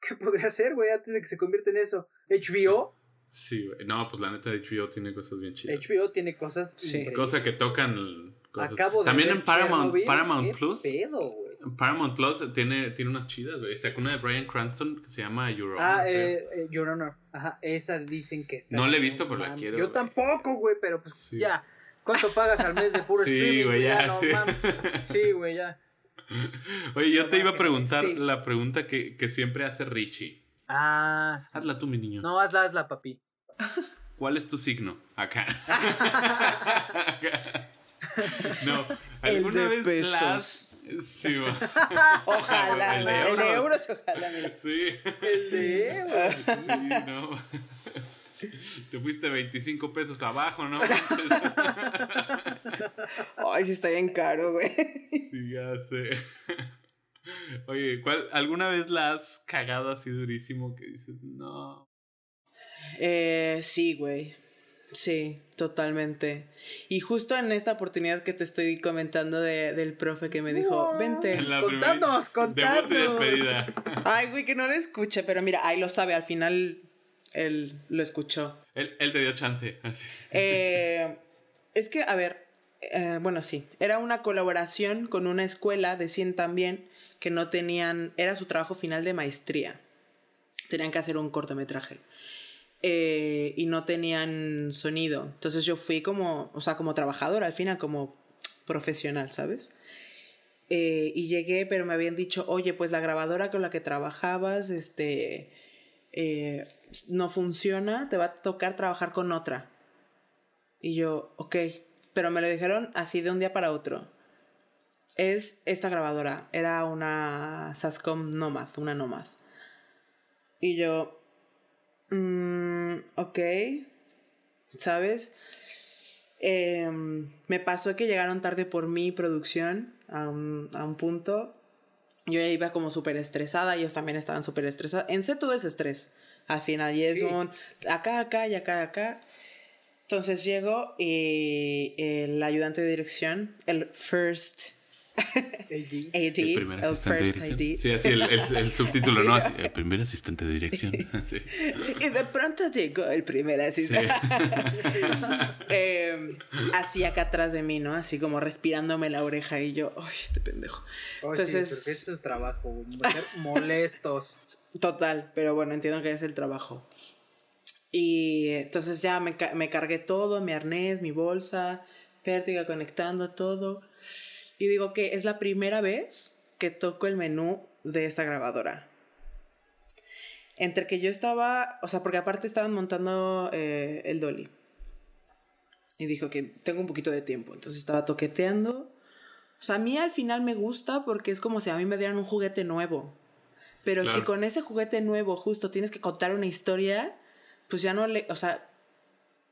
que podría ser, güey, antes de que se convierta en eso. HBO, Sí, güey. No, pues la neta HBO tiene cosas bien chidas. HBO tiene cosas Sí. increíbles. Cosa que tocan cosas. Acabo de También ver en Paramount, Chernobyl, Paramount ¿qué Plus. pedo, güey? Paramount Plus tiene, tiene unas chidas, güey. Sacó una de Brian Cranston que se llama Your Honor, Ah, eh, eh, Your Honor. Ajá, esa dicen que está. No la he visto, pero la quiero, Yo güey. tampoco, güey, pero pues Sí. ya. ¿Cuánto pagas al mes de puro Sí, streaming? güey, ya, no sí. güey, ya. Oye, yo No te iba a preguntar Sí. la pregunta que, que siempre hace Richie. Ah, sí. Hazla tú, mi niño. No, hazla, hazla, papi. ¿Cuál es tu signo? Acá. no. El ¿Alguna de vez pesos. las- Sí, va. Ojalá, El de el de euros. ojalá. mira. Sí. El de. Sí, no. Te fuiste 25 pesos abajo, ¿no? Ay, sí está bien caro, güey. Sí, ya sé. Oye, ¿cuál, ¿alguna vez la has cagado así durísimo que dices, no? Eh, sí, güey. Sí, totalmente. Y justo en esta oportunidad que te estoy comentando de, del profe que me dijo, vente. Contanos, contanos. despedida. Ay, güey, que no lo escuche, pero mira, ahí lo sabe, al final él lo escuchó. Él, él te dio chance. Así. Eh, es que, a ver, eh, bueno, sí, era una colaboración con una escuela de 100 también que no tenían, era su trabajo final de maestría. Tenían que hacer un cortometraje. Eh, y no tenían sonido. Entonces yo fui como, o sea, como trabajadora al final, como profesional, ¿sabes? Eh, y llegué, pero me habían dicho, oye, pues la grabadora con la que trabajabas, este, eh, no funciona, te va a tocar trabajar con otra. Y yo, ok, pero me lo dijeron así de un día para otro. Es esta grabadora, era una Sascom Nomad, una Nomad. Y yo, Mm, ok. ¿Sabes? Em, me pasó que llegaron tarde por mi producción a un, a un punto. Yo ya iba como súper estresada, ellos también estaban súper estresados. En C todo es estrés al final y es un acá, acá y acá, acá. Entonces llego y el ayudante de dirección, el first AD. el, el first AD. Sí, así el, el, subtítulo, ¿no? Así, el primer asistente de dirección. Sí. Y de pronto llegó el primer asistente. eh, así acá atrás de mí, ¿no? Así como respirándome la oreja y yo, ¡ay, este pendejo! Entonces. Sí, es tu trabajo, molestos. Total, pero bueno, entiendo que es el trabajo. Y entonces ya me, me cargué todo, mi arnés, mi bolsa, pértiga conectando todo. Y digo que es la primera vez que toco el menú de esta grabadora. Entre que yo estaba, o sea, porque aparte estaban montando eh, el dolly. Y dijo que tengo un poquito de tiempo. Entonces estaba toqueteando. O sea, a mí al final me gusta porque es como si a mí me dieran un juguete nuevo. Pero si con ese juguete nuevo justo tienes que contar una historia, pues ya no le, o sea,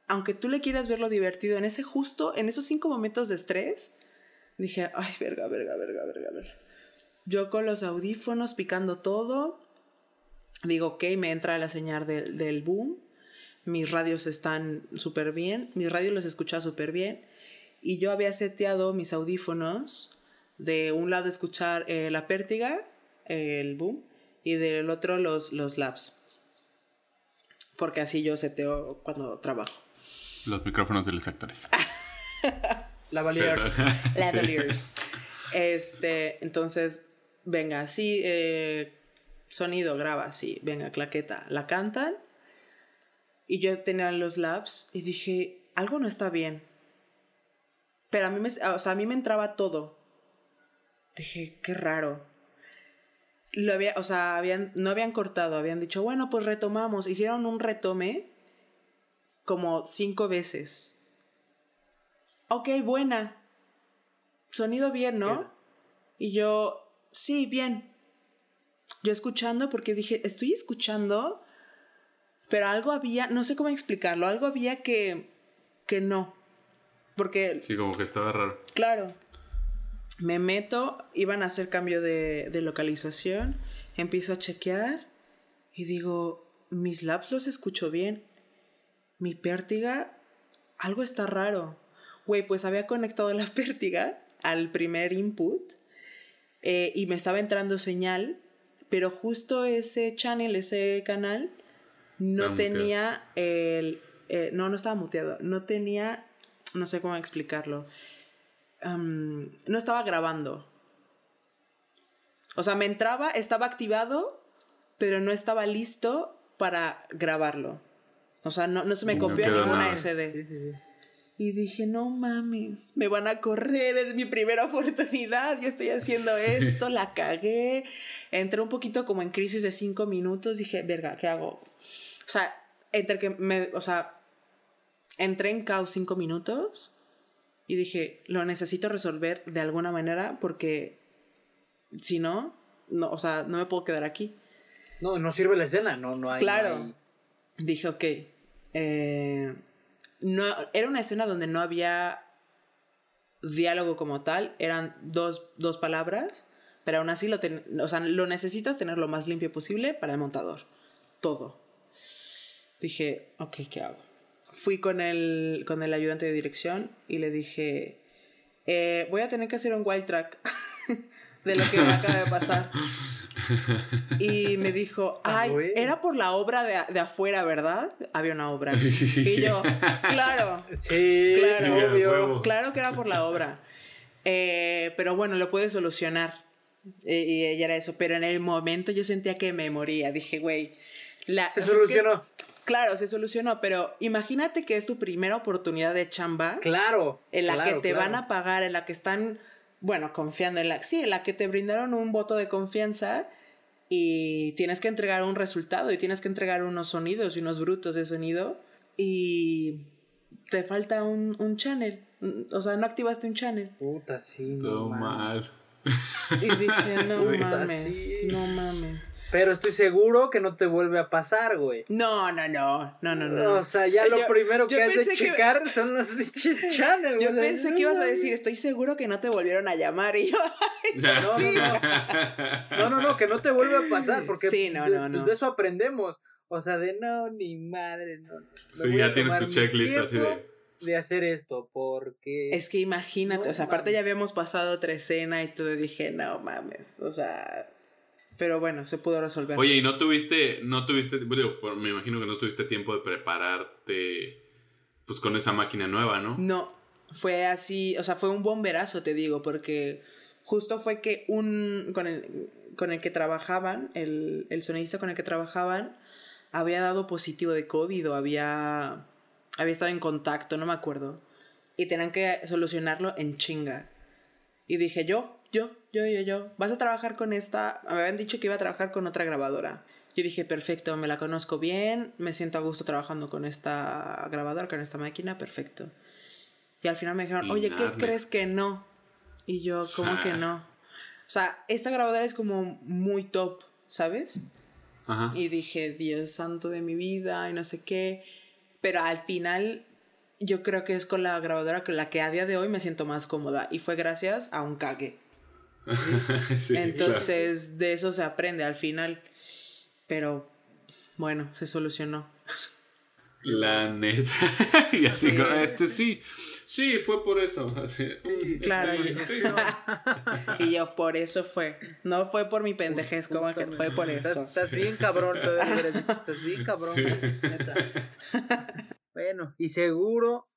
aunque tú le quieras ver lo divertido, en ese justo, en esos cinco momentos de estrés, Dije, ay, verga, verga, verga, verga, verga. Yo con los audífonos picando todo. Digo, ok, me entra la señal del boom. Mis radios están súper bien. Mis radios los escuchaba súper bien. Y yo había seteado mis audífonos. De un lado escuchar eh, la pértiga, el boom. Y del otro los, los labs. Porque así yo seteo cuando trabajo. Los micrófonos de los actores. La Valiers. La Valiers. Este, entonces, venga, sí, eh, sonido, graba, sí, venga, claqueta. La cantan. Y yo tenía los labs y dije, algo no está bien. Pero a mí me, o sea, a mí me entraba todo. Dije, qué raro. Lo había, o sea, habían, no habían cortado, habían dicho, bueno, pues retomamos. Hicieron un retome como cinco veces. Ok, buena. Sonido bien, ¿no? Y yo, sí, bien. Yo escuchando porque dije, estoy escuchando, pero algo había, no sé cómo explicarlo, algo había que, que no. Porque... Sí, como que estaba raro. Claro. Me meto, iban a hacer cambio de, de localización, empiezo a chequear y digo, mis labs los escucho bien. Mi pértiga, algo está raro güey, pues había conectado la pértiga al primer input eh, y me estaba entrando señal, pero justo ese channel, ese canal, no tenía el... Eh, no, no estaba muteado, no tenía, no sé cómo explicarlo, no estaba grabando. O sea, me entraba, estaba activado, pero no estaba listo para grabarlo. O sea, no, no se me copió ninguna SD. Sí, sí, sí. Y dije, no mames, me van a correr, es mi primera oportunidad, yo estoy haciendo esto, la cagué. Entré un poquito como en crisis de cinco minutos, dije, verga, ¿qué hago? O sea, entre que me, o sea, entré en caos cinco minutos y dije, lo necesito resolver de alguna manera porque si no, no, o sea, no me puedo quedar aquí. No, no sirve la escena, no, no hay. Claro. Dije, ok. Eh, no, era una escena donde no había diálogo como tal, eran dos, palabras, pero aún así lo, o sea, lo necesitas tener lo más limpio posible para el montador. Todo. Dije, ok, ¿qué hago? Fui con el, con el ayudante de dirección y le dije, eh, voy a tener que hacer un wild track de lo que me acaba de pasar. Y me dijo, ah, ay, era por la obra de, de, afuera, ¿verdad? Había una obra. Y yo, claro. Sí, claro. Claro que era por la obra. Eh, pero bueno, lo puede solucionar. Eh, y ella era eso. Pero en el momento yo sentía que me moría. Dije, güey. La, se solucionó. claro, se solucionó, pero imagínate que es tu primera oportunidad de chamba. Claro. En la que te van a pagar, en la que están, bueno, confiando en la. Sí, en la que te brindaron un voto de confianza y tienes que entregar un resultado y tienes que entregar unos sonidos y unos brutos de sonido y te falta un, un channel. O sea, no activaste un channel. Puta, sí. Todo mal. Y dije, no mames, no mames. Pero estoy seguro que no te vuelve a pasar, güey. No, no, no, no, no, no. O sea, ya lo primero que has de checar son los bichos channels. Yo pensé que ibas a decir, estoy seguro que no te volvieron a llamar. Y yo, no, sí. no, no, no, que no te vuelve a pasar. Porque sí, no, no, no. de eso aprendemos. O sea, de no, ni madre, no. Sí, ya tienes tu checklist así de de hacer esto porque... Es que imagínate, o sea, aparte ya habíamos pasado otra escena y todo, dije, no mames, o sea... Pero bueno, se pudo resolver. Oye, ¿y no tuviste, no tuviste, digo, me imagino que no tuviste tiempo de prepararte, pues con esa máquina nueva, ¿no? No, fue así, o sea, fue un bomberazo, te digo, porque justo fue que un, con el, con el que trabajaban, el, el sonidista con el que trabajaban, había dado positivo de COVID o había había estado en contacto, no me acuerdo. Y tenían que solucionarlo en chinga. Y dije, yo, yo, yo, yo, yo, vas a trabajar con esta. Me habían dicho que iba a trabajar con otra grabadora. Yo dije, perfecto, me la conozco bien, me siento a gusto trabajando con esta grabadora, con esta máquina, perfecto. Y al final me dijeron, oye, ¿qué crees que no? Y yo, ¿cómo que no? O sea, esta grabadora es como muy top, ¿sabes? Ajá. Y dije, Dios santo de mi vida, y no sé qué. Pero al final yo creo que es con la grabadora con la que a día de hoy me siento más cómoda y fue gracias a un cague. Entonces de eso se aprende al final. Pero bueno, se solucionó. La neta. y así con este sí. Sí, fue por eso. claro. Y, yo, por eso fue. No fue por mi pendejez, como que fue por eso. Estás, bien cabrón, Estás bien cabrón. Bueno, y seguro.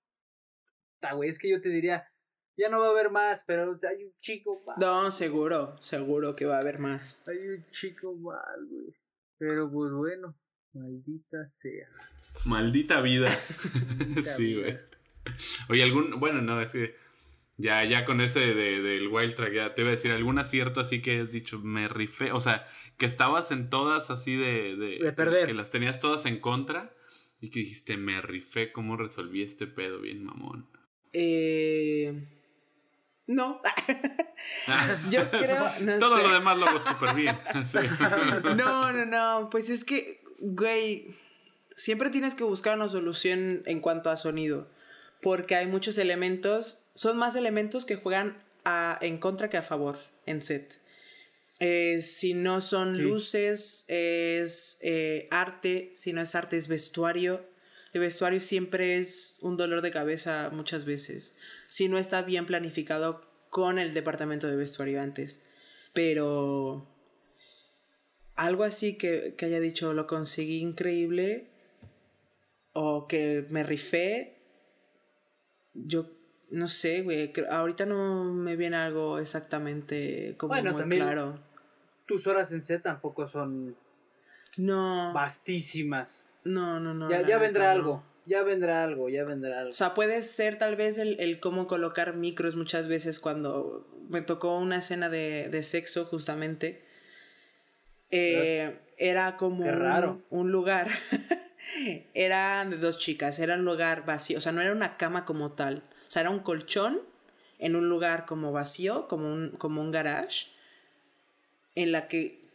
Ta, güey, es que yo te diría. Ya no va a haber más, pero hay un chico más. No, seguro, seguro que va a haber más. Hay un chico más, güey. Pero pues bueno, maldita sea. Maldita vida. sí, güey. Oye, algún. Bueno, no, es que. Ya, ya con ese de, del Wild Track, ya te iba a decir, algún acierto así que has dicho, me rifé. O sea, que estabas en todas así de. De, de perder. Que las tenías todas en contra. Y que dijiste, me rifé, ¿cómo resolví este pedo bien, mamón? Eh. No. Yo creo. No Todo lo demás lo hago súper bien. No, no, no. Pues es que, güey. Siempre tienes que buscar una solución en cuanto a sonido porque hay muchos elementos, son más elementos que juegan a, en contra que a favor en set. Eh, si no son luces, es eh, arte, si no es arte, es vestuario. El vestuario siempre es un dolor de cabeza muchas veces, si no está bien planificado con el departamento de vestuario antes. Pero algo así que, que haya dicho lo conseguí increíble o que me rifé, yo no sé, güey. Ahorita no me viene algo exactamente como muy claro. Tus horas en set tampoco son. No. Vastísimas. No, no, no. Ya, vendrá algo. Ya vendrá algo, ya vendrá algo. O sea, puede ser tal vez el, el cómo colocar micros muchas veces cuando me tocó una escena de, de sexo, justamente. Eh, era como raro. un lugar. eran de dos chicas, era un lugar vacío, o sea, no era una cama como tal, o sea, era un colchón en un lugar como vacío, como un, como un garage, en la que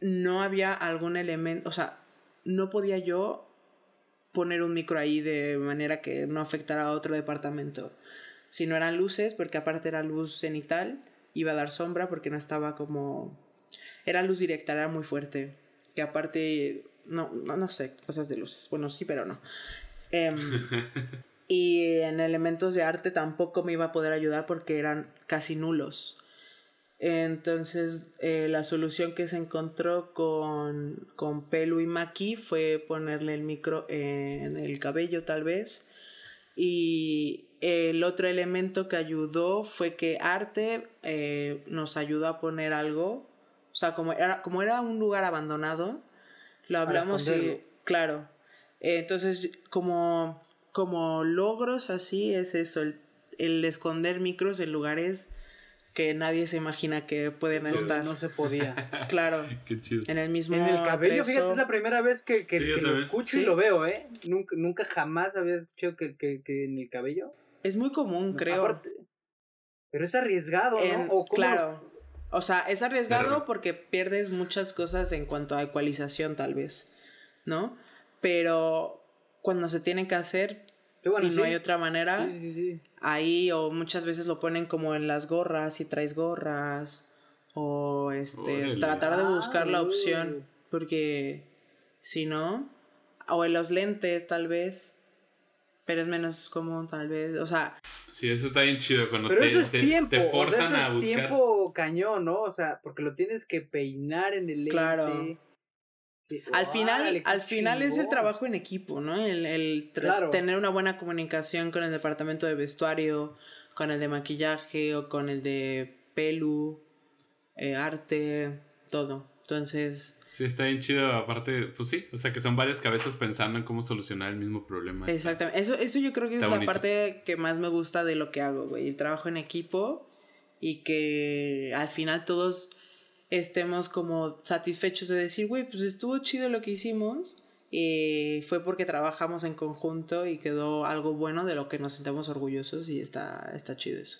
no había algún elemento, o sea, no podía yo poner un micro ahí de manera que no afectara a otro departamento. Si no eran luces, porque aparte era luz cenital, iba a dar sombra porque no estaba como... Era luz directa, era muy fuerte. Que aparte, no, no, no sé, cosas de luces. Bueno, sí, pero no. Em, y en elementos de arte tampoco me iba a poder ayudar porque eran casi nulos. Entonces, eh, la solución que se encontró con, con Pelu y Maki fue ponerle el micro en el cabello, tal vez. Y el otro elemento que ayudó fue que Arte eh, nos ayudó a poner algo. O sea, como era, como era un lugar abandonado, lo hablamos y. Claro. entonces, como, como logros así, es eso: el, el esconder micros en lugares que nadie se imagina que pueden estar. No se podía. Claro. Qué chido. En el mismo En el cabello, atrezo. fíjate, es la primera vez que, que, Sí, yo que lo escucho Sí. y lo veo, ¿eh? Nunca, nunca jamás había escuchado que, que, que en el cabello. Es muy común, creo. Aparte- pero es arriesgado, ¿no? ¿O cómo lo- claro. O sea, es arriesgado Pero- porque pierdes muchas cosas en cuanto a ecualización, tal vez. ¿No? Pero cuando se tiene que hacer Sí, bueno, y no sí. hay otra manera, Sí, sí, sí. Ahí o muchas veces lo ponen como en las gorras, si traes gorras. O este, Órale. tratar de buscar la opción. Porque si no, o en los lentes, tal vez. Pero es menos común, tal vez. O sea, Sí, eso está bien chido cuando Pero te, eso es te- tiempo. te o sea, forzan eso a es buscar. tiempo cañón, ¿no? O sea, porque lo tienes que peinar en el lente. Claro. Al final, al final es el trabajo en equipo, ¿no? El, el Claro. tener una buena comunicación con el departamento de vestuario, con el de maquillaje o con el de pelu, eh, arte, todo. Entonces, Sí, está bien chido. Aparte, pues sí, o sea que son varias cabezas pensando en cómo solucionar el mismo problema. exactamente. Eso, eso yo creo que es la parte que más me gusta de lo que hago, güey. El trabajo en equipo y que al final todos estemos como satisfechos de decir, güey, pues estuvo chido lo que hicimos. Y fue porque trabajamos en conjunto y quedó algo bueno de lo que nos sentamos orgullosos y está, está chido eso.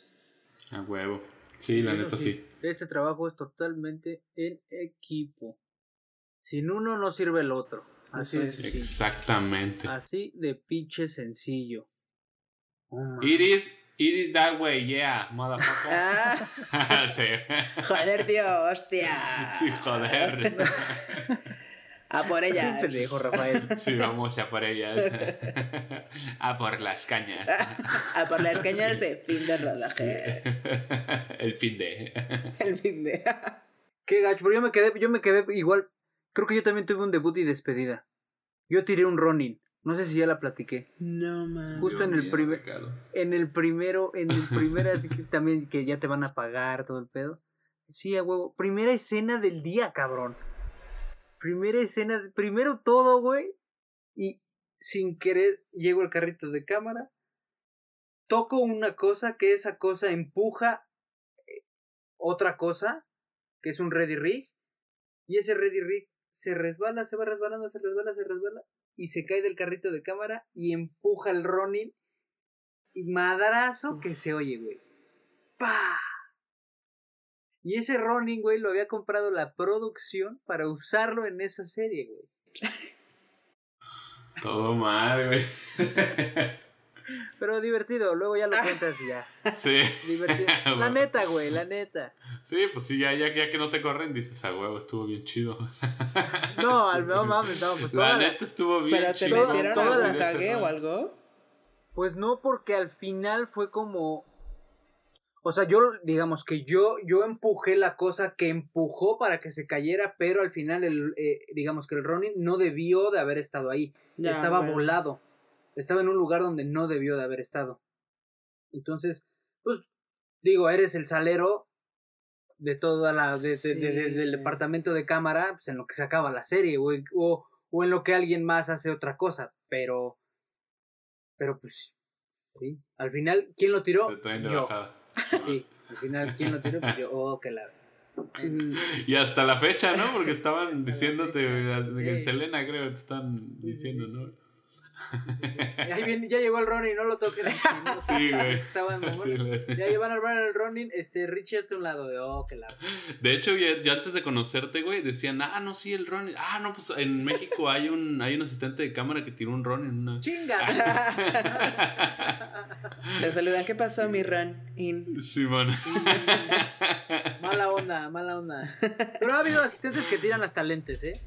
A huevo. Sí, la neta sí. Este trabajo es totalmente en equipo. Sin uno no sirve el otro. Así es. sencillo. Exactamente. Así de pinche sencillo. Oh, man. It is, it that way, yeah, motherfucker. Ah, sí. joder, tío, hostia. Sí, joder. A por ellas. Pendejo, Rafael. Sí, vamos a por ellas. A por las cañas. A por las cañas de fin de rodaje. El fin de. El fin de. Qué gacho, pero yo me quedé, yo me quedé igual. Creo que yo también tuve un debut y despedida. Yo tiré un Ronin. No sé si ya la platiqué. No man. Justo en el primer-. En el primero, en el primer, así que también que ya te van a pagar todo el pedo. Sí, a huevo. Primera escena del día, cabrón. Primera escena, primero todo, güey. Y sin querer llego al carrito de cámara. Toco una cosa que esa cosa empuja eh, otra cosa, que es un ready rig. Y ese ready rig se resbala, se va resbalando, se resbala, se resbala. Y se cae del carrito de cámara y empuja el Ronin. Y madrazo que se oye, güey. ¡Pah! Y ese Ronin, güey, lo había comprado la producción para usarlo en esa serie, güey. Todo mal, güey. Pero divertido, luego ya lo cuentas y ya. Sí. Divertido. La neta, güey, la neta. Sí, pues sí, ya, ya, ya que no te corren, dices, a huevo, estuvo bien chido. No, al no mames, no, pues La la- neta estuvo bien ¿Pero te chido. metieron toda la- algún cague o algo? Pues no, porque al final fue como. O sea, yo, digamos que yo, yo empujé la cosa que empujó para que se cayera, pero al final, el, eh, digamos que el Ronin no debió de haber estado ahí. Ya, estaba bueno. volado. Estaba en un lugar donde no debió de haber estado. Entonces, pues, digo, eres el salero de toda la. De, de- de- de- Sí. del departamento de cámara, pues en lo que se acaba la serie, o, o, o en lo que alguien más hace otra cosa, pero. Pero pues. Sí. Al final, ¿quién lo tiró? Yo. Sí, al final, ¿quién lo tiró? Pues yo, oh, que la. Mm, Y hasta la fecha, ¿no? Porque estaban diciéndote, fecha, en sí. Selena creo, te están diciendo, ¿no? Ahí viene- ya llegó el Ronin, no lo toques. No, Sí, güey. Estaba en Sí, Ya llevan al bar el Ronin, este, Richie hasta un lado de, oh, que la... De hecho, ya, ya antes de conocerte, güey, decían, ah, no, sí, el Ronin. Ah, no, pues en México hay un, hay un asistente de cámara que tiró un Ronin. Una... ¡Chinga! Te saludan. ¿Qué pasó, mi Ron? In. Simón. Mala onda, mala onda. Pero ha habido asistentes que tiran hasta lentes, ¿eh?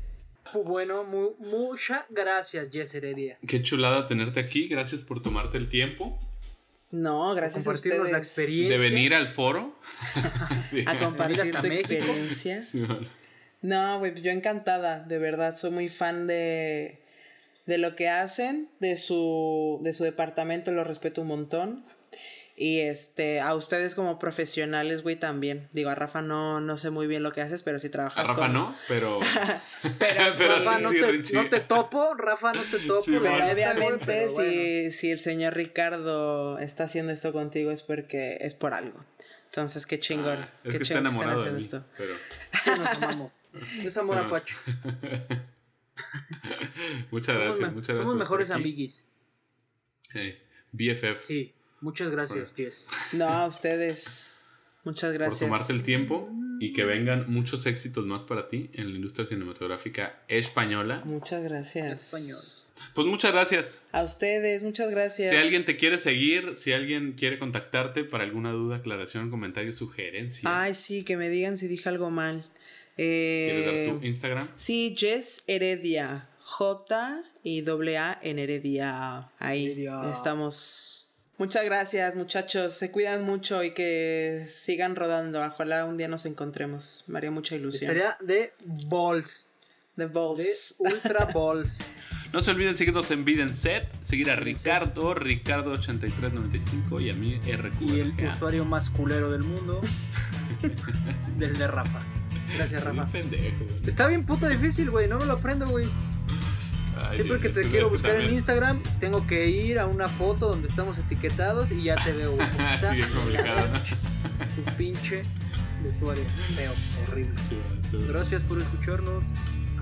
Bueno, mu- muchas gracias, Jess Heredia. Qué chulada tenerte aquí. Gracias por tomarte el tiempo No, gracias a compartirnos la ustedes. experiencia. de venir al foro. Sí. A compartir hasta tu México. experiencia. No, güey, yo encantada, de verdad, soy muy fan de, de lo que hacen, de su, de su departamento, lo respeto un montón. Y este, a ustedes como profesionales, güey, también. Digo, a Rafa no, no sé muy bien lo que haces, pero si A trabajas Rafa con... no, pero. Pero, sí, Rafa, no, sí, te, no te topo, Rafa, no te topo. Sí, bueno. Pero güey, obviamente, pero bueno. si, si el señor Ricardo está haciendo esto contigo es porque es por algo. Entonces, qué chingón. Ah, es qué que está chingón que están de haciendo mí. esto. Pero. Sí, nos amamos. Es amor Sí, apache. muchas Somos, gracias, me- muchas gracias. somos mejores amiguis. Sí. BFF. Sí, muchas gracias, Bueno. Jess. No, a ustedes. Muchas por gracias. tomarte el tiempo y que vengan muchos éxitos más para ti en la industria cinematográfica española. Muchas gracias. Español. Pues muchas gracias. A ustedes, muchas gracias. Si alguien te quiere seguir, si alguien quiere contactarte para alguna duda, aclaración, comentario, sugerencia, Ay, sí, que me digan si dije algo mal. ¿quieres Eh, dar tu Instagram? sí, Jess Heredia. J y doble A en Heredia. Ahí Heredia. estamos. Muchas gracias, muchachos. Se cuidan mucho y que sigan rodando. Ojalá un día nos encontremos. Me haría mucha ilusión. Estaría de balls. The De Balls. ultra balls. No se olviden seguirnos en Videnset, seguir a Ricardo, Ricardo8395 y a mí RQ. Y el usuario más culero del mundo. del de Rafa. Gracias, Rafa. pendejo. Está bien puto difícil, güey. No me lo aprendo, güey. Ay, Siempre que te quiero buscar en. Instagram, tengo que ir a una foto donde estamos etiquetados y ya te veo, Sí, es complicado. Tu pinche usuario. Feo, horrible. Gracias por escucharnos.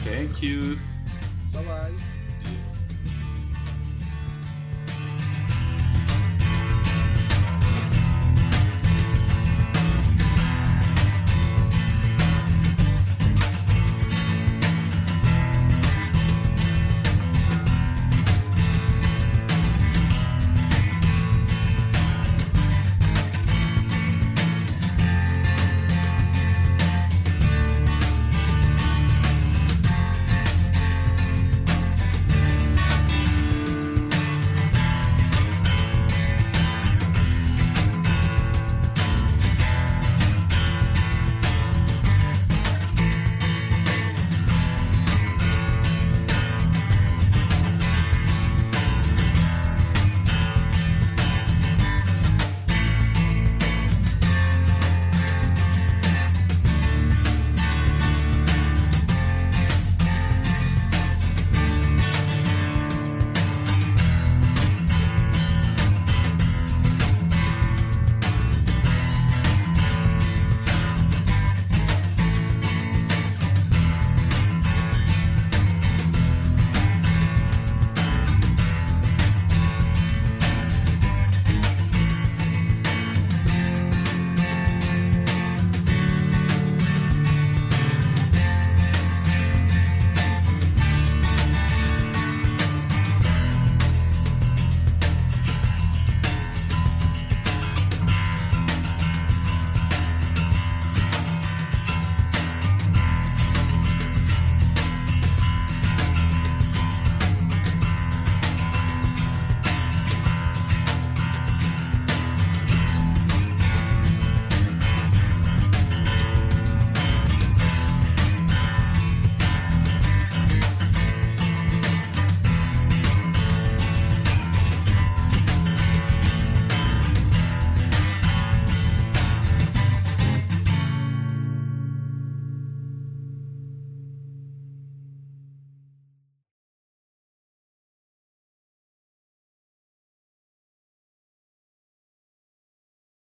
Thank yous. Bye bye.